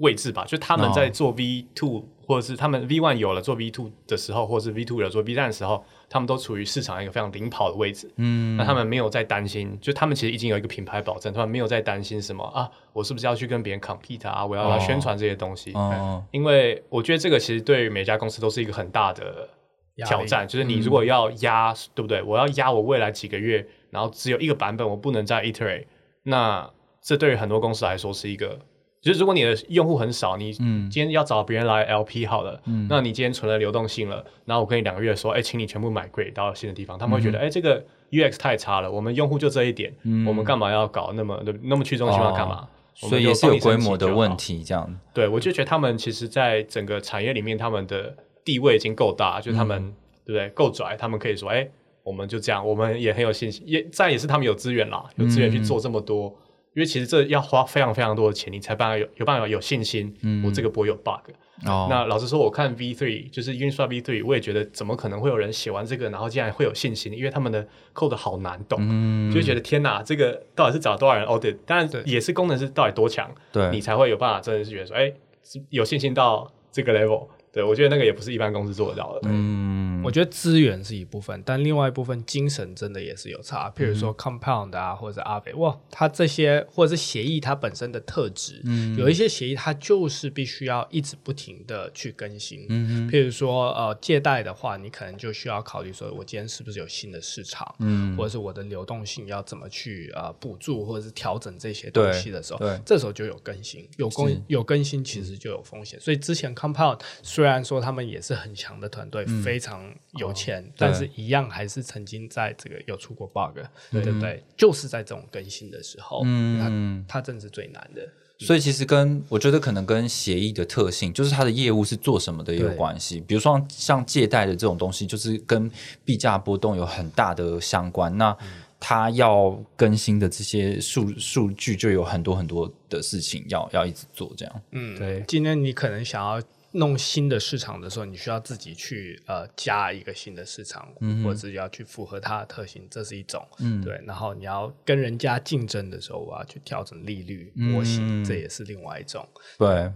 Speaker 2: 位置吧。就他们在做 V two、或者是他们 V one 有了做 V two 的时候，或者是 V two 有了做 V 站的时候，他们都处于市场一个非常领跑的位置。嗯，那他们没有在担心，就他们其实已经有一个品牌保证，他们没有在担心什么啊，我是不是要去跟别人 compete 啊？我要来宣传这些东西。
Speaker 1: 哦，
Speaker 2: 因为我觉得这个其实对于每家公司都是一个很大的挑战，就是你如果要压，对不对？我要压我未来几个月，然后只有一个版本，我不能再 iterate，那这对于很多公司来说是一个。就是如果你的用户很少，你今天要找别人来 LP 好了，那你今天存了流动性了，然后我跟你两个月说，哎，请你全部 migrate 到新的地方，他们会觉得，哎，这个 UX 太差了，我们用户就这一点，我们干嘛要搞那么那么去中心化干嘛？
Speaker 1: 所以也是有规模的问题，这样。
Speaker 2: 对，我就觉得他们其实，在整个产业里面，他们的地位已经够大，就是他们、
Speaker 1: 嗯
Speaker 2: 对不对？够拽，他们可以说，哎，我们就这样，我们也很有信心，也再也是他们有资源啦，有资源去做这么多。因为其实这要花非常非常多的钱，你才办法有有办法有信心，我这个不会有 bug。
Speaker 1: 哦，
Speaker 2: 那老实说，我看 V three 就是 Uniswap V three，我也觉得怎么可能会有人写完这个，然后竟然会有信心？因为他们的 code 好难懂，
Speaker 1: 嗯
Speaker 2: 就会觉得天哪，这个到底是找多少人 audit？当然也是工程师到底多强，
Speaker 1: 对
Speaker 2: 你才会有办法真的是觉得说，哎，是有信心到这个 level。对我觉得那个也不是一般公司做得到的。
Speaker 1: 嗯，
Speaker 3: 我觉得资源是一部分，但另外一部分精神真的也是有差。譬如说
Speaker 1: 嗯
Speaker 3: Compound 啊，或者是阿北，哇，它这些或者是协议它本身的特质，
Speaker 1: 嗯
Speaker 3: 有一些协议它就是必须要一直不停的去更新。
Speaker 1: 嗯
Speaker 3: 譬如说呃借贷的话，你可能就需要考虑说，我今天是不是有新的市场，
Speaker 1: 嗯
Speaker 3: 或者是我的流动性要怎么去呃补助或者是调整这些东西的时候
Speaker 1: 对对，
Speaker 3: 这时候就有更新，有更有更新其实就有风险。所以之前 Compound 虽然说他们也是很强的团队，非常有钱，但是一样还是曾经在这个有出过 bug，对不对？就是在这种更新的时候，
Speaker 1: 嗯
Speaker 3: 它它正是最难的。
Speaker 1: 所以其实跟我觉得可能跟协议的特性，就是它的业务是做什么的也有
Speaker 3: 对
Speaker 1: 关系。比如说像像借贷的这种东西，就是跟币价波动有很大的相关。那它要更新的这些数数据，就有很多很多的事情要要一直做，这样。
Speaker 3: 嗯，
Speaker 2: 对
Speaker 3: 今天你可能想要弄新的市场的时候，你需要自己去呃加一个新的市场，或者是要去符合它的特性，这是一种。嗯，对。然后你要跟人家竞争的时候，我要去调整利率模型，这也是另外一种。
Speaker 1: 对，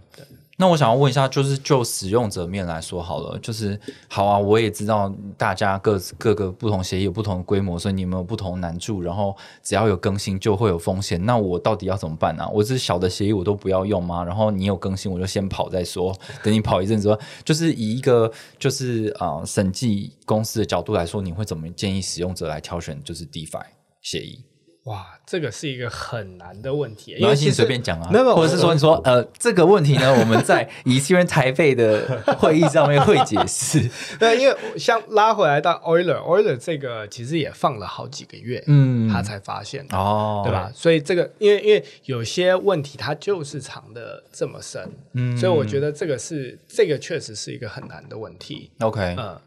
Speaker 1: 那我想要问一下，就是就使用者面来说好了，就是好啊，我也知道大家各各个不同协议有不同的规模，所以你们有不同的难处，然后只要有更新就会有风险。那我到底要怎么办呢、啊？我这小的协议我都不要用吗？然后你有更新我就先跑再说，等你跑一阵子，就是以一个就是啊、审计公司的角度来说，你会怎么建议使用者来挑选就是 DeFi 协议？
Speaker 3: 哇，这个是一个很难的问题，
Speaker 1: 没关系，随便讲啊，
Speaker 3: 没有
Speaker 1: 或者是说你说呃这个问题呢，我们在以西人台北的会议上面会解释。
Speaker 3: 对，因为像拉回来到 Euler，Euler 这个其实也放了好几个月，
Speaker 1: 嗯
Speaker 3: 他才发现。
Speaker 1: 哦，
Speaker 3: 对吧？所以这个，因为因为有些问题它就是藏的这么深，嗯，所以我觉得这个是这个确实是一个很难的问题
Speaker 1: ，？OK，
Speaker 3: 嗯，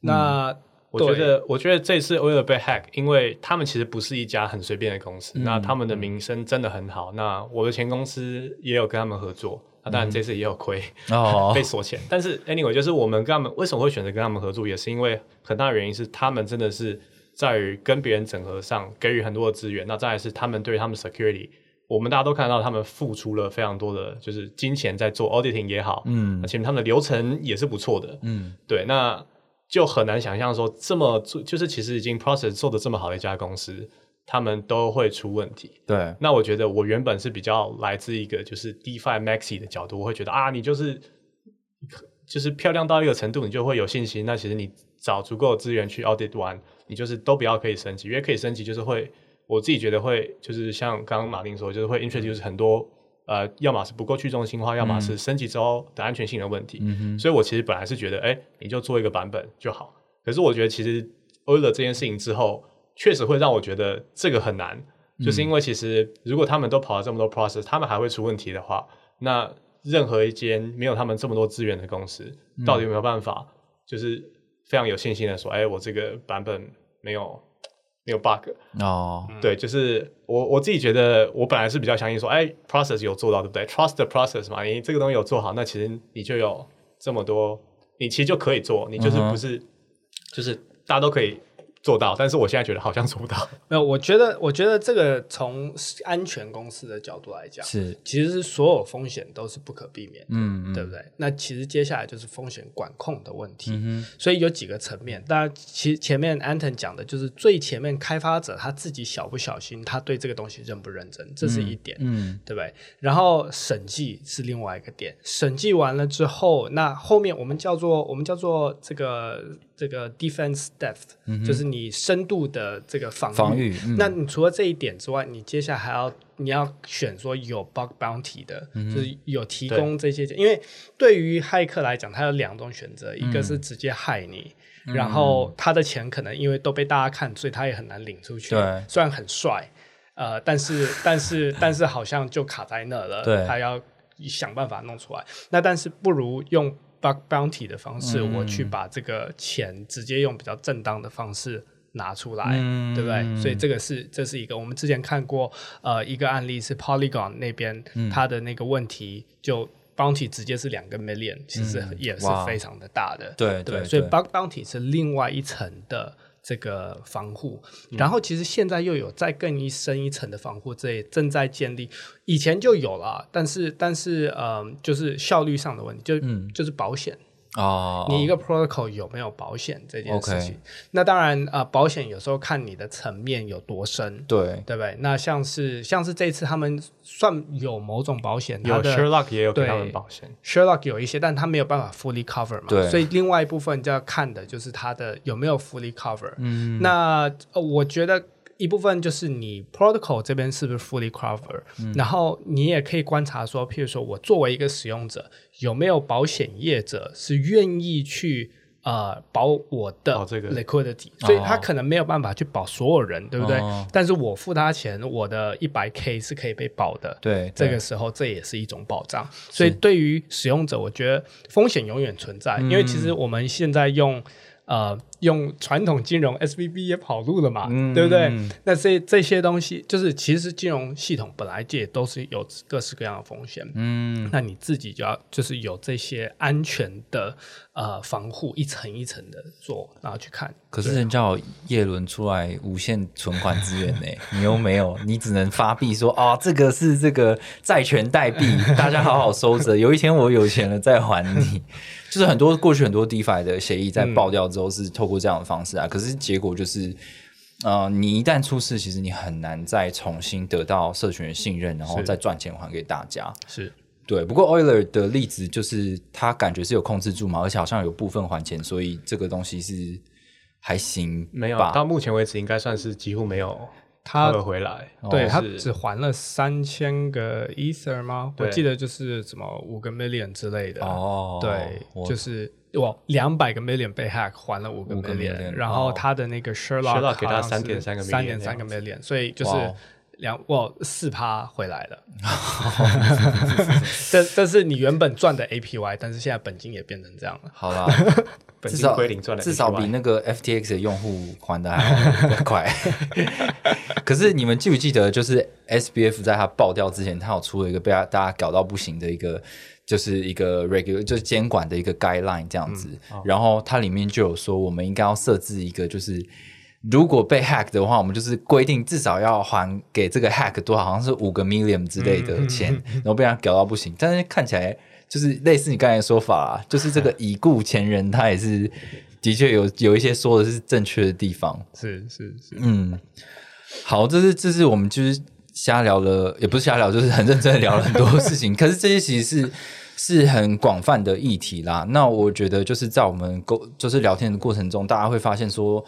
Speaker 3: 那
Speaker 2: 我觉得，我觉得这次 Euler 被 hack，因为他们其实不是一家很随便的公司，那他们的名声真的很好。那我的前公司也有跟他们合作，那当然这次也有亏，
Speaker 1: 哦
Speaker 2: 被锁钱。但是 anyway，就是我们跟他们为什么会选择跟他们合作，也是因为很大的原因是他们真的是在于跟别人整合上给予很多的资源。那再来是他们对于他们 security，我们大家都看到他们付出了非常多的，就是金钱在做 auditing 也好，
Speaker 1: 嗯
Speaker 2: 而且他们的流程也是不错的，
Speaker 1: 嗯
Speaker 2: 对，那就很难想象说这么做，就是其实已经 process 做的这么好的一家公司，他们都会出问题。
Speaker 1: 对，
Speaker 2: 那我觉得我原本是比较来自一个就是 DeFi Maxi 的角度，我会觉得啊，你就是就是漂亮到一个程度，你就会有信心。那其实你找足够的资源去 audit 完，你就是都不要可以升级，因为可以升级就是会，我自己觉得会就是像刚刚马丁说，就是会 introduce 很多呃，要么是不够去中心化，要么是升级之后的安全性的问题。
Speaker 1: 嗯，
Speaker 2: 所以我其实本来是觉得，哎，你就做一个版本就好。可是我觉得其实 Euler 这件事情之后，确实会让我觉得这个很难，就是因为其实如果他们都跑了这么多 process，他们还会出问题的话，那任何一间没有他们这么多资源的公司，到底有没有办法，就是非常有信心的说，哎，我这个版本没有没有 bug，
Speaker 1: 哦，
Speaker 2: 对，就是我我自己觉得，我本来是比较相信说，哎，process 有做到，对不对？Trust the process 嘛，你这个东西有做好，那其实你就有这么多，你其实就可以做，你就是不是，就是大家都可以做到，但是我现在觉得好像做不到。
Speaker 3: 没有，我觉得，我觉得这个从安全公司的角度来讲，
Speaker 1: 是，
Speaker 3: 其实是所有风险都是不可避免的，
Speaker 1: 嗯，
Speaker 3: 对不对？那其实接下来就是风险管控的问题。
Speaker 1: 嗯
Speaker 3: 所以有几个层面，当然，其实前面 Anton 讲的就是最前面开发者他自己小不小心，他对这个东西认不认真，这是一点，
Speaker 1: 嗯
Speaker 3: 对不对？然后审计是另外一个点，审计完了之后，那后面我们叫做我们叫做这个这个 defense depth，、就是你深度的这个防御。
Speaker 1: 防御嗯
Speaker 3: 那你除了这一点之外，你接下来还要你要选说有 bug bounty 的，
Speaker 1: 嗯
Speaker 3: 就是有提供这些，因为对于骇客来讲，他有两种选择，一个是直接害你。
Speaker 1: 嗯
Speaker 3: 然后他的钱可能因为都被大家看，所以他也很难领出去。
Speaker 1: 对
Speaker 3: 虽然很帅，呃，但是但是但是好像就卡在那了。
Speaker 1: 对
Speaker 3: 他要想办法弄出来。那但是不如用 bug bounty 的方式，
Speaker 1: 嗯
Speaker 3: 我去把这个钱直接用比较正当的方式拿出来，
Speaker 1: 嗯。
Speaker 3: 对不对？所以这个是这是一个我们之前看过呃一个案例是 Polygon 那边
Speaker 1: 嗯。
Speaker 3: 它的那个问题就。bounty 直接是两个 million，其实也是非常的大的，
Speaker 1: 对
Speaker 3: 对所以 bug bounty 是另外一层的这个防护，
Speaker 1: 嗯。
Speaker 3: 然后其实现在又有再更一深一层的防护，这也正在建立，以前就有了，但是但是呃，就是效率上的问题，就、
Speaker 1: 嗯。
Speaker 3: 就是保险，
Speaker 1: 哦，
Speaker 3: 你一个 protocol 有没有保险这件事情那当然呃，保险有时候看你的层面有多深。
Speaker 1: 对
Speaker 3: 对不对？那像是像是这次他们算有某种保险，
Speaker 2: 有
Speaker 3: 的
Speaker 2: Sherlock 也有给
Speaker 3: 对
Speaker 2: 他们保险
Speaker 3: ，Sherlock 有一些，但他没有办法 fully cover 嘛，
Speaker 1: 对
Speaker 3: 所以另外一部分就要看的就是他的有没有 fully cover。
Speaker 1: 嗯
Speaker 3: 那呃，我觉得一部分就是你 protocol 这边是不是 fully cover，、然
Speaker 1: 嗯
Speaker 3: 后你也可以观察说，譬如说我作为一个使用者，有没有保险业者是愿意去。呃，保我的
Speaker 2: 这个
Speaker 3: liquidity，、所以他
Speaker 1: 哦
Speaker 3: 可能没有办法去保所有人，对不对？
Speaker 1: 哦
Speaker 3: 但是我付他钱，我的一百 k 是可以被保的。
Speaker 1: 对对
Speaker 3: 这个时候这也是一种保障。所以对于使用者，我觉得风险永远存在，因为其实我们现在用呃用传统金融 SVB 也跑路了嘛，
Speaker 1: 嗯
Speaker 3: 对不对？那这这些东西，就是其实金融系统本来就也都是有各式各样的风险。
Speaker 1: 嗯
Speaker 3: 那你自己就要就是有这些安全的呃防护，一层一层的做，然后去看。
Speaker 1: 可是人家有叶伦出来无限存款资源呢，你又没有，你只能发币说哦，这个是这个债权代币，大家好好收着，有一天我有钱了再还你。就是很多过去很多 DeFi 的协议在爆掉之后是透过这样的方式啊，可是结果就是，呃，你一旦出事，其实你很难再重新得到社群的信任，然后再赚钱还给大家。
Speaker 3: 是。
Speaker 1: 对，不过 Euler 的例子就是他感觉是有控制住嘛，而且好像有部分还钱，所以这个东西是还行，
Speaker 2: 没有到目前为止应该算是几乎没有
Speaker 3: 他
Speaker 2: 回来。
Speaker 3: 对他只还了三千个 ether 吗？我记得就是什么五个 million 之类的。
Speaker 1: 哦，
Speaker 3: 对，就是哇，两百个 million 被 hack 还了五个
Speaker 1: million，million，
Speaker 3: 然后
Speaker 1: 哦
Speaker 3: 他的那个 Sherlock
Speaker 2: 给他三点三个 million
Speaker 3: 三点三个 million，所以就是两哇四趴回来了。这这是你原本赚的 APY，但是现在本金也变成这样了。
Speaker 1: 好啦，
Speaker 2: 本金
Speaker 1: 至少
Speaker 2: 归零赚了
Speaker 1: 至少比那个 FTX 的用户还的还快。可是你们记不记得，就是 SBF 在它爆掉之前，它有出了一个被大家搞到不行的一个，就是一个 regular 就是监管的一个 guideline 这样子。然后它里面就有说，我们应该要设置一个就是。如果被 hack 的话，我们就是规定至少要还给这个 hack 多少，好像是五个 million 之类的钱，然后被他搞到不行。但是看起来就是类似你刚才的说法啊，就是这个已故前人他也是的确有有一些说的是正确的地方。
Speaker 3: 是是是，
Speaker 1: 嗯，好，这是这是我们就是瞎聊了，也不是瞎聊，就是很认真的聊了很多事情。可是这些其实是是很广泛的议题啦。那我觉得就是在我们沟就是聊天的过程中，大家会发现说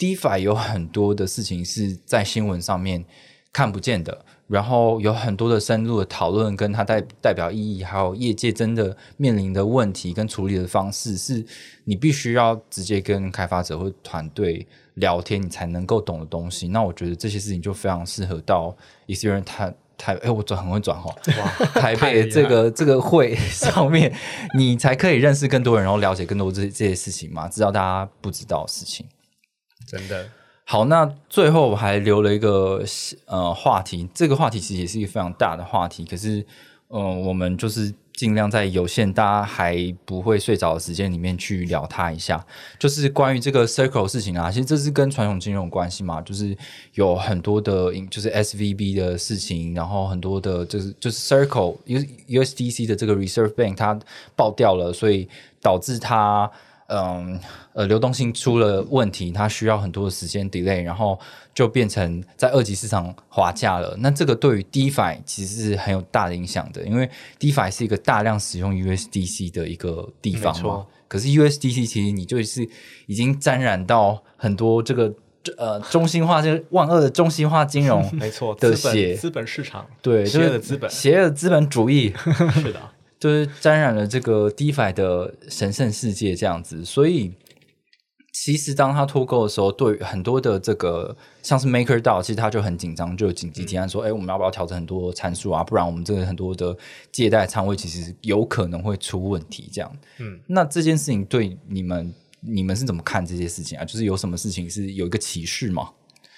Speaker 1: ，DeFi 有很多的事情是在新闻上面看不见的。然后有很多的深入的讨论，跟它代代表意义，还有业界真的面临的问题跟处理的方式，是你必须要直接跟开发者或团队聊天，你才能够懂的东西。那我觉得这些事情就非常适合到一些人台台，哎，我转很会转哈，哇，台北这个这个会上面，你才可以认识更多人，然后了解更多这这些事情嘛，知道大家不知道的事情。
Speaker 3: 真的。
Speaker 1: 好，那最后我还留了一个呃话题，这个话题其实也是一个非常大的话题，可是嗯、我们就是尽量在有限大家还不会睡着的时间里面去聊它一下，就是关于这个 Circle 事情啊，其实这是跟传统金融有关系嘛，就是有很多的就是 SVB 的事情，然后很多的就是就是 Circle U USDC 的这个 Reserve Bank 它爆掉了，所以导致它。嗯，呃，流动性出了问题，它需要很多的时间 delay，然后就变成在二级市场滑价了。那这个对于 DeFi 其实是很有大的影响的，因为 DeFi 是一个大量使用 USDC 的一个地方嘛。可是 USDC 其实你就是已经沾染到很多这个呃中心化，就是万恶的中心化金融，
Speaker 2: 没错
Speaker 1: 的血，
Speaker 2: 资本市场，
Speaker 1: 对，
Speaker 2: 邪恶的资本，
Speaker 1: 邪恶的资本主义，
Speaker 2: 是的。
Speaker 1: 就是沾染了这个 DeFi 的神圣世界这样子，所以其实当他脱钩的时候，对很多的这个像是 MakerDAO，其实他就很紧张，就有紧急提案说：“哎、嗯，我们要不要调整很多参数啊？不然我们这个很多的借贷仓位其实有可能会出问题。”这样，嗯，那这件事情对你们，你们是怎么看这些事情啊？就是有什么事情是有一个启示吗？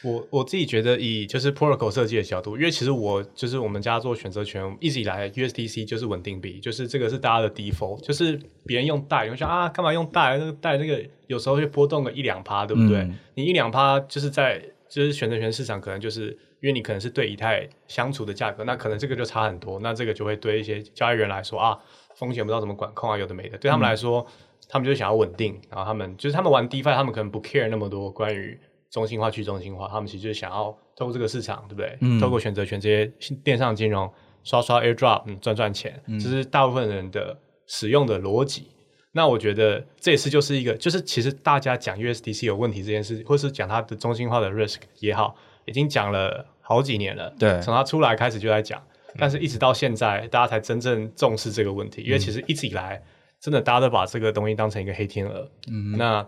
Speaker 2: 我我自己觉得，以就是 protocol 设计的角度，因为其实我就是我们家做选择权，一直以来 USDC 就是稳定币，就是这个是大家的 default，就是别人用贷，你想啊，干嘛用贷？那个贷那个有时候会波动个一两趴，对不对？嗯、你一两趴就是在就是选择权市场，可能就是因为你可能是对以太相处的价格，那可能这个就差很多，那这个就会对一些交易员来说啊，风险不知道怎么管控啊，有的没的，对他们来说，嗯、他们就想要稳定，然后他们就是他们玩 DeFi，他们可能不 care 那么多关于。中心化、去中心化，他们其实就是想要透过这个市场，对不对？
Speaker 1: 嗯、
Speaker 2: 透过选择权这些电商金融刷刷 AirDrop，嗯，赚赚钱，
Speaker 1: 嗯、
Speaker 2: 这是大部分人的使用的逻辑。那我觉得这也是就是一个，就是其实大家讲 USDC 有问题这件事，或是讲它的中心化的 risk 也好，已经讲了好几年了。
Speaker 1: 对，
Speaker 2: 从它出来开始就在讲，但是一直到现在，大家才真正重视这个问题，因为其实一直以来，真的大家都把这个东西当成一个黑天鹅。
Speaker 1: 嗯，
Speaker 2: 那。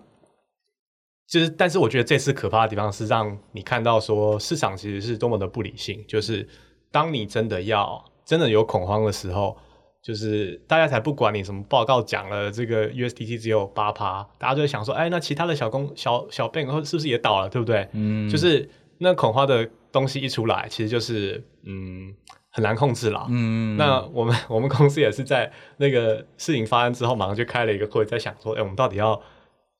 Speaker 2: 就是，但是我觉得这次可怕的地方是让你看到说市场其实是多么的不理性。就是当你真的要真的有恐慌的时候，就是大家才不管你什么报告讲了这个 USDT 只有八趴，大家就会想说，哎，那其他的小公小小 bank 是不是也倒了，对不对？
Speaker 1: 嗯，
Speaker 2: 就是那恐慌的东西一出来，其实就是嗯很难控制啦。
Speaker 1: 嗯，
Speaker 2: 那我们 我们公司也是在那个事情发生之后，马上就开了一个会，在想说，哎，我们到底要。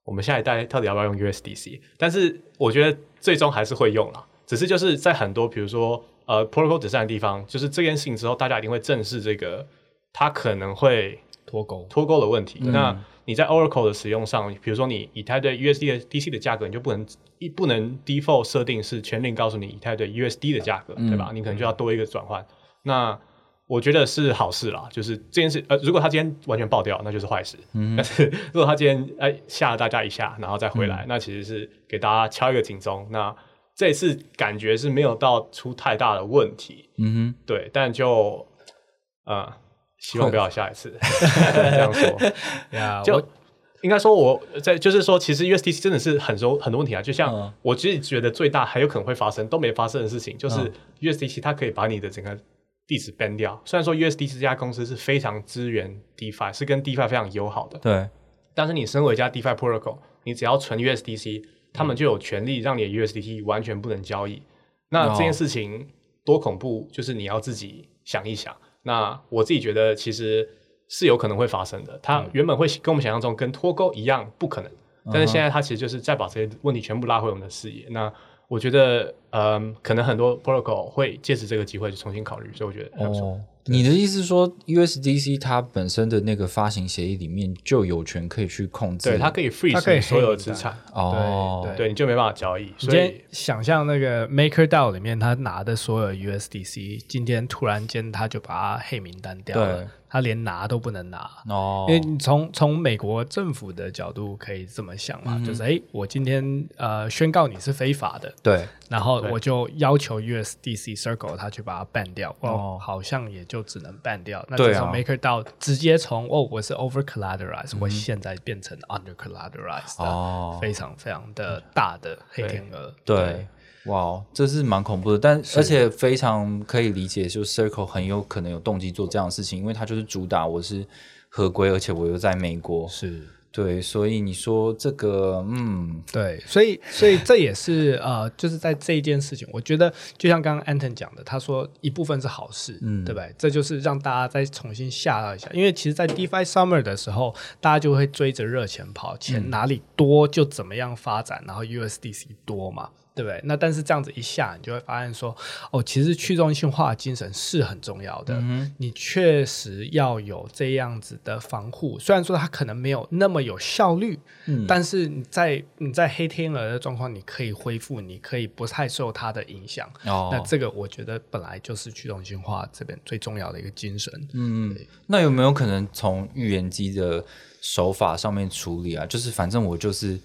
Speaker 2: 我们下一代到底要不要用 USDC？但是我觉得最终还是会用啦，只是就是在很多比如说呃 protocol design 的地方，就是这件事情之后，大家一定会正视这个它可能会
Speaker 3: 脱钩
Speaker 2: 脱钩的问题。
Speaker 1: 嗯、
Speaker 2: 那你在 Oracle 的使用上，比如说你以太对 USDC 的价格，你就不能一不能 default 设定是全令告诉你以太对 USD 的价格，
Speaker 1: 嗯、
Speaker 2: 对吧？你可能就要多一个转换。那我觉得是好事啦，就是这件事，呃，如果他今天完全爆掉，那就是坏事。
Speaker 1: 嗯，
Speaker 2: 但是如果他今天哎吓了大家一下，然后再回来，嗯、那其实是给大家敲一个警钟。那这次感觉是没有到出太大的问题。
Speaker 1: 嗯哼，
Speaker 2: 对，但就呃，希望不要下一次 这样说。
Speaker 3: 呀，
Speaker 2: 就应该说我在就是说，其实 USDC 真的是很多很多问题啊。就像
Speaker 1: 嗯
Speaker 2: 我自己觉得最大还有可能会发生都没发生的事情，就是
Speaker 1: 嗯
Speaker 2: USDC 它可以把你的整个地址 ban 掉。虽然说 USDC 这家公司是非常支援 DeFi，是跟 DeFi 非常友好的，
Speaker 1: 对，
Speaker 2: 但是你身为一家 DeFi protocol，你只要存 USDC，他们就有权利让你的 USDT 完全不能交易。那这件事情多恐怖，就是你要自己想一想。那我自己觉得其实是有可能会发生的。它原本会跟我们想象中跟脱钩一样不可能，但是现在它其实就是再把这些问题全部拉回我们的视野。那我觉得，嗯，可能很多 protocol 会借此这个机会去重新考虑，所以我觉得还不错。
Speaker 1: 哦，你的意思是说，USDC 它本身的那个发行协议里面就有权可以去控制，
Speaker 2: 对，它可以 freeze
Speaker 3: 它可以
Speaker 2: 所有资产，
Speaker 1: 哦，
Speaker 3: 对
Speaker 2: 对，你就没办法交易。所以
Speaker 3: 想象那个 MakerDAO 里面，他拿的所有 USDC，今天突然间他就把它黑名单掉了，他连拿都不能拿。
Speaker 1: 哦，
Speaker 3: 因为你从从美国政府的角度可以这么想嘛，就是哎，诶我今天呃宣告你是非法的，
Speaker 1: 对，
Speaker 3: 然后我就要求 USDC Circle 他去把它 ban 掉，
Speaker 1: 哦。
Speaker 3: 哦，好像也就只能 ban 掉。那
Speaker 1: 对啊。
Speaker 3: 这时候 MakerDAO 直接从哦我是 over collateralized，、我现在变成 under collateralized，、
Speaker 1: 哦。
Speaker 3: 非常非常的大的黑天鹅。
Speaker 1: 对，哇，这是蛮恐怖的，但而且非常可以理解，就是 Circle 很有可能有动机做这样的事情，因为它就是主打我是合规，而且我又在美国，
Speaker 3: 是。
Speaker 1: 对，所以你说这个，嗯，
Speaker 3: 对，所以所以这也是呃，就是在这一件事情，我觉得就像刚刚 Anton 讲的，他说一部分是好事，
Speaker 1: 嗯
Speaker 3: 对不对？这就是让大家再重新吓到一下，因为其实，在 DeFi Summer 的时候，大家就会追着热钱跑，钱哪里多就怎么样发展，然后 USDC 多嘛。对不对？那但是这样子一下，你就会发现说，哦，其实去中心化精神是很重要的。你确实要有这样子的防护，虽然说它可能没有那么有效率，但是你在你在黑天鹅的状况，你可以恢复，你可以不太受它的影响。
Speaker 1: 哦，
Speaker 3: 那这个我觉得本来就是去中心化这边最重要的一个精神。
Speaker 1: 嗯，那有没有可能从预言机的手法上面处理啊？就是反正我就是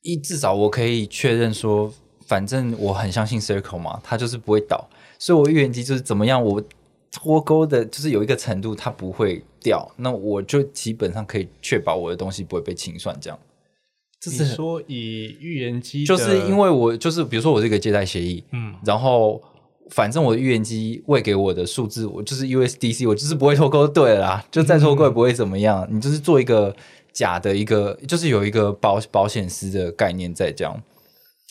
Speaker 1: 一至少我可以确认说，反正我很相信 Circle 嘛，它就是不会倒，所以我预言机就是怎么样，我脱钩的就是有一个程度它不会掉，那我就基本上可以确保我的东西不会被清算，这样。这是
Speaker 2: 说以预言机，
Speaker 1: 就是因为我就是比如说我这个借贷协议，嗯，然后反正我的预言机喂给我的数字，我就是 USDC，我就是不会脱钩，对了啦，就再脱钩也不会怎么样。你就是做一个假的一个，就是有一个保保险丝的概念在这样。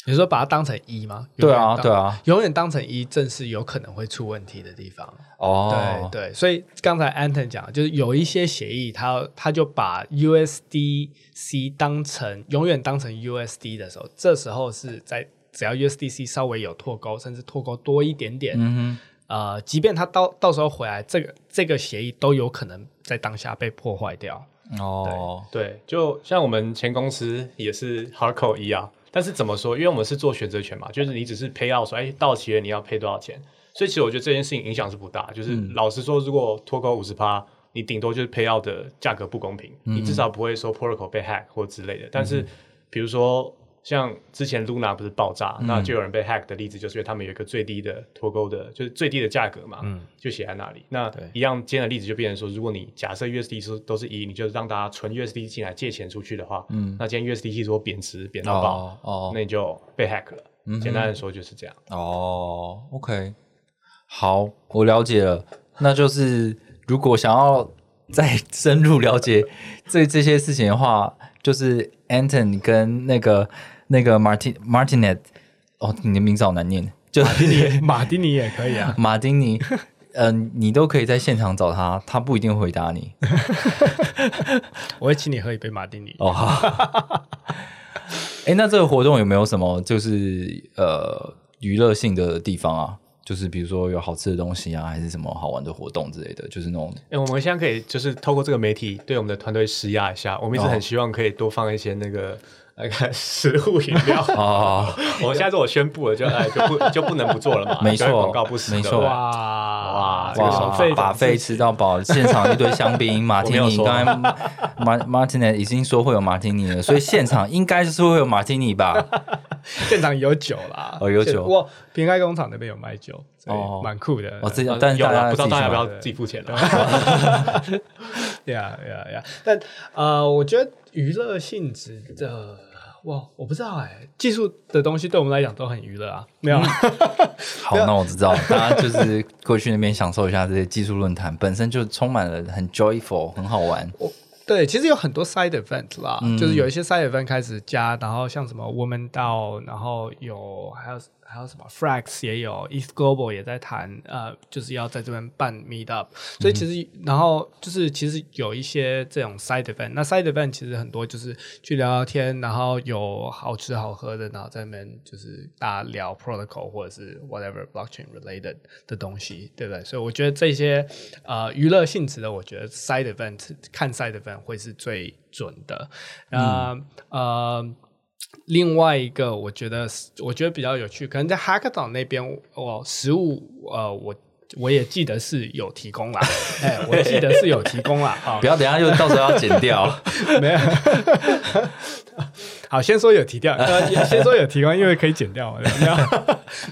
Speaker 3: 你说把它当成一吗？
Speaker 1: 对啊对啊，
Speaker 3: 永远当成一，正是有可能会出问题的地方。
Speaker 1: 哦，
Speaker 3: 对对，所以刚才 Anton 讲，就是有一些协议他他就把 USDC 当成永远当成 USD 的时候，这时候是在只要 USDC 稍微有脱钩，甚至脱钩多一点点，
Speaker 1: 嗯
Speaker 3: 呃，即便他到到时候回来，这个这个协议都有可能在当下被破坏掉。
Speaker 1: 哦，
Speaker 2: 对，就像我们前公司也是 Hardcore 一样，但是怎么说？因为我们是做选择权嘛，就是你只是 pay out 说，哎，到期了你要配多少钱，所以其实我觉得这件事情影响是不大。就是老实说，如果脱钩五十趴，你顶多就是 pay out 的价格不公平，你至少不会说 protocol 被 hack 或之类的。但是比如说像之前 Luna 不是爆炸，那就有人被 hack 的例子，就是因为他们有一个最低的脱钩的，就是最低的价格嘛，就写在那里。那一样今天的例子就变成说，如果你假设 USD 是都是一，你就让大家存 USD 进来借钱出去的话，嗯，那今天 USDT 如果贬值贬到爆，
Speaker 1: 哦哦
Speaker 2: 那你就被 hack 了。简单的说就是这样。
Speaker 1: 哦，OK，好，我了解了。那就是如果想要再 深入了解 这这些事情的话，就是 Anton 跟那个那个 Martin Martinet，哦，你的名字好难念，就
Speaker 3: 马丁尼 马丁尼也可以啊，
Speaker 1: 马丁尼，嗯、你都可以在现场找他，他不一定回答你。
Speaker 3: 我会请你喝一杯马丁尼。
Speaker 1: 哦，好。哎，那这个活动有没有什么就是呃娱乐性的地方啊？就是比如说有好吃的东西啊，还是什么好玩的活动之类的，就是那种
Speaker 2: 哎、我们现在可以就是透过这个媒体对我们的团队施压一下，我们一直很希望可以多放一些那个那个食物饮料。
Speaker 1: 哦，
Speaker 2: 我们现在如果宣布了就，哎 就不就不能不做了嘛，
Speaker 1: 没错
Speaker 2: 广告不实，
Speaker 1: 没错
Speaker 3: 哇
Speaker 2: 哇
Speaker 3: 这个
Speaker 1: 哇
Speaker 3: 手费
Speaker 1: 把费吃到饱，现场一堆香槟、马提尼。刚才马马提尼已经说会有马提尼了，所以现场应该就是会有马提尼吧？
Speaker 3: 现场有酒啦，
Speaker 1: 哦有酒
Speaker 3: 我平开工厂那边有卖酒，
Speaker 1: 哦
Speaker 3: 以蛮酷的。
Speaker 1: 我自己
Speaker 2: 呃，
Speaker 1: 但是大家
Speaker 2: 不知道大家要不要
Speaker 1: 自己
Speaker 2: 付钱了。
Speaker 3: 呀呀呀！但呃，我觉得娱乐性质的，哇，我不知道哎，技术的东西对我们来讲都很娱乐啊，没有啊？
Speaker 1: 好，那我知道，大家就是过去那边享受一下这些技术论坛，本身就充满了很 joyful，很好玩。
Speaker 3: 对，其实有很多 side event 啦，
Speaker 1: 嗯
Speaker 3: 就是有一些 side event 开始加，然后像什么 Woman DAO，然后有还有还有什么 Frax 也有，East Global 也在谈，呃，就是要在这边办 meet up，所以其实、然后就是其实有一些这种 side event，那 side event 其实很多就是去聊聊天，然后有好吃好喝的，然后在那边就是大家聊 protocol 或者是 whatever blockchain related 的东西，对不对？所以我觉得这些呃娱乐性质的，我觉得 side event 看 side event 会是最准的。那、呃，另外一个我觉得我觉得比较有趣，可能在 Hackathon 那边，我，实物呃我。我也记得是有提供啦，哎，我记得是有提供啦，啊、
Speaker 1: 不要等一下又到时候要剪掉。
Speaker 3: 没有。好，先说有提掉，呃，先说有提供，因为可以剪掉嘛。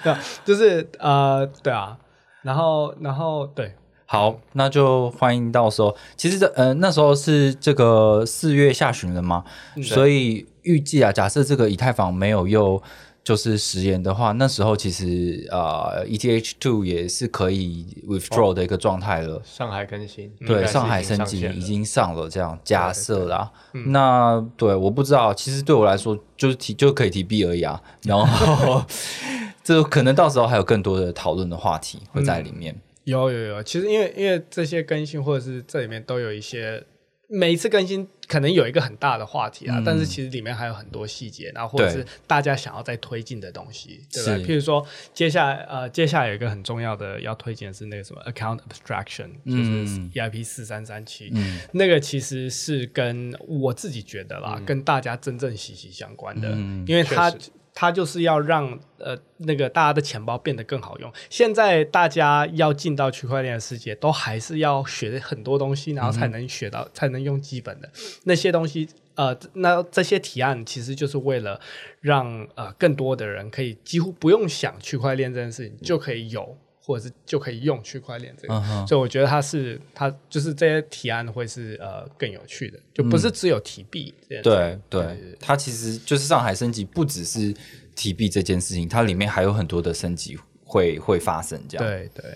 Speaker 3: 就是呃，对啊，然后然后对，
Speaker 1: 好，那就欢迎到时候。其实这呃那时候是这个四月下旬了嘛，所以预计啊，假设这个以太坊没有又就是食言的话，那时候其实呃 ETH two 也是可以 withdraw 的一个状态了。
Speaker 2: 上海更新，
Speaker 1: 对，上海升级已经上了，这样假设啦。那对，我不知道，其实对我来说就是提就可以提币而已啊。然后 这可能到时候还有更多的讨论的话题会在里面。
Speaker 3: 有有有，其实因为因为这些更新或者是这里面都有一些。每一次更新可能有一个很大的话题啊，但是其实里面还有很多细节，然后或者是大家想要再推进的东西，对吧？
Speaker 1: 是。
Speaker 3: 譬如说，接下来呃，接下来有一个很重要的要推荐的是那个什么 account abstraction，就是
Speaker 1: 嗯
Speaker 3: EIP 四三三七，
Speaker 1: 嗯。
Speaker 3: 那个其实是跟我自己觉得啦，跟大家真正息息相关的，
Speaker 1: 嗯
Speaker 3: 因为它它就是要让呃那个大家的钱包变得更好用。现在大家要进到区块链的世界，都还是要学很多东西，然后才能学到，才能用基本的那些东西。呃，那这些提案其实就是为了让呃更多的人可以几乎不用想区块链这件事情，就可以有。或者是就可以用区块链这个，所以我觉得它是它就是这些提案会是呃更有趣的，就不是只有提币这。
Speaker 1: 对对，它其实就是上海升级，不只是提币这件事情，它里面还有很多的升级会会发生。这样，
Speaker 3: 对对，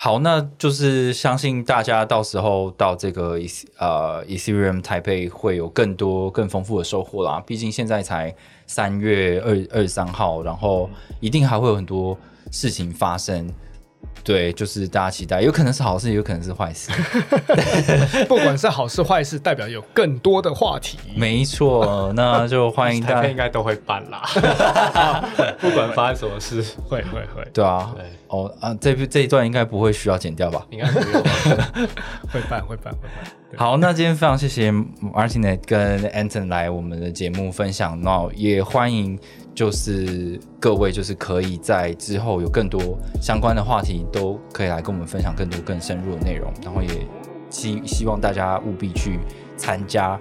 Speaker 1: 好，那就是相信大家到时候到这个呃 Ethereum 台北会有更多更丰富的收获啦。毕竟现在才三月二二十三号，然后一定还会有很多事情发生。对，就是大家期待，有可能是好事，也有可能是坏事。
Speaker 3: 不管是好事坏事，代表有更多的话题。
Speaker 1: 没错，那就欢迎 大家
Speaker 2: 应。该都会办啦，不管发生什么事，
Speaker 3: 会会会
Speaker 1: 对啊
Speaker 2: 对，
Speaker 1: 哦啊，这这一段应该不会需要剪掉吧？
Speaker 2: 应该不用。
Speaker 3: 会办会办会办。对
Speaker 1: 好，那今天非常谢谢 Martinet 跟 Anton 来我们的节目分享，那也欢迎就是各位就是可以在之后有更多相关的话题都可以来跟我们分享更多更深入的内容，然后也希希望大家务必去参加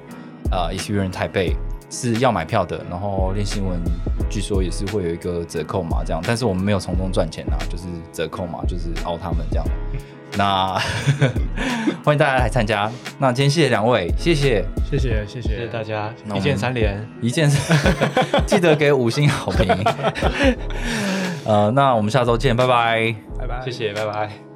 Speaker 1: 呃 Ethereum 台北是要买票的，然后练新闻据说也是会有一个折扣嘛，这样，但是我们没有从中赚钱啊，就是折扣嘛，就是凹他们这样。那 欢迎大家来参加。那今天谢谢两位，谢谢。
Speaker 3: 谢谢谢谢
Speaker 2: 大家一键三连。
Speaker 1: 一件事，记得给五星好评。呃，那我们下周见，拜拜。
Speaker 3: 拜拜，
Speaker 2: 谢谢，拜拜。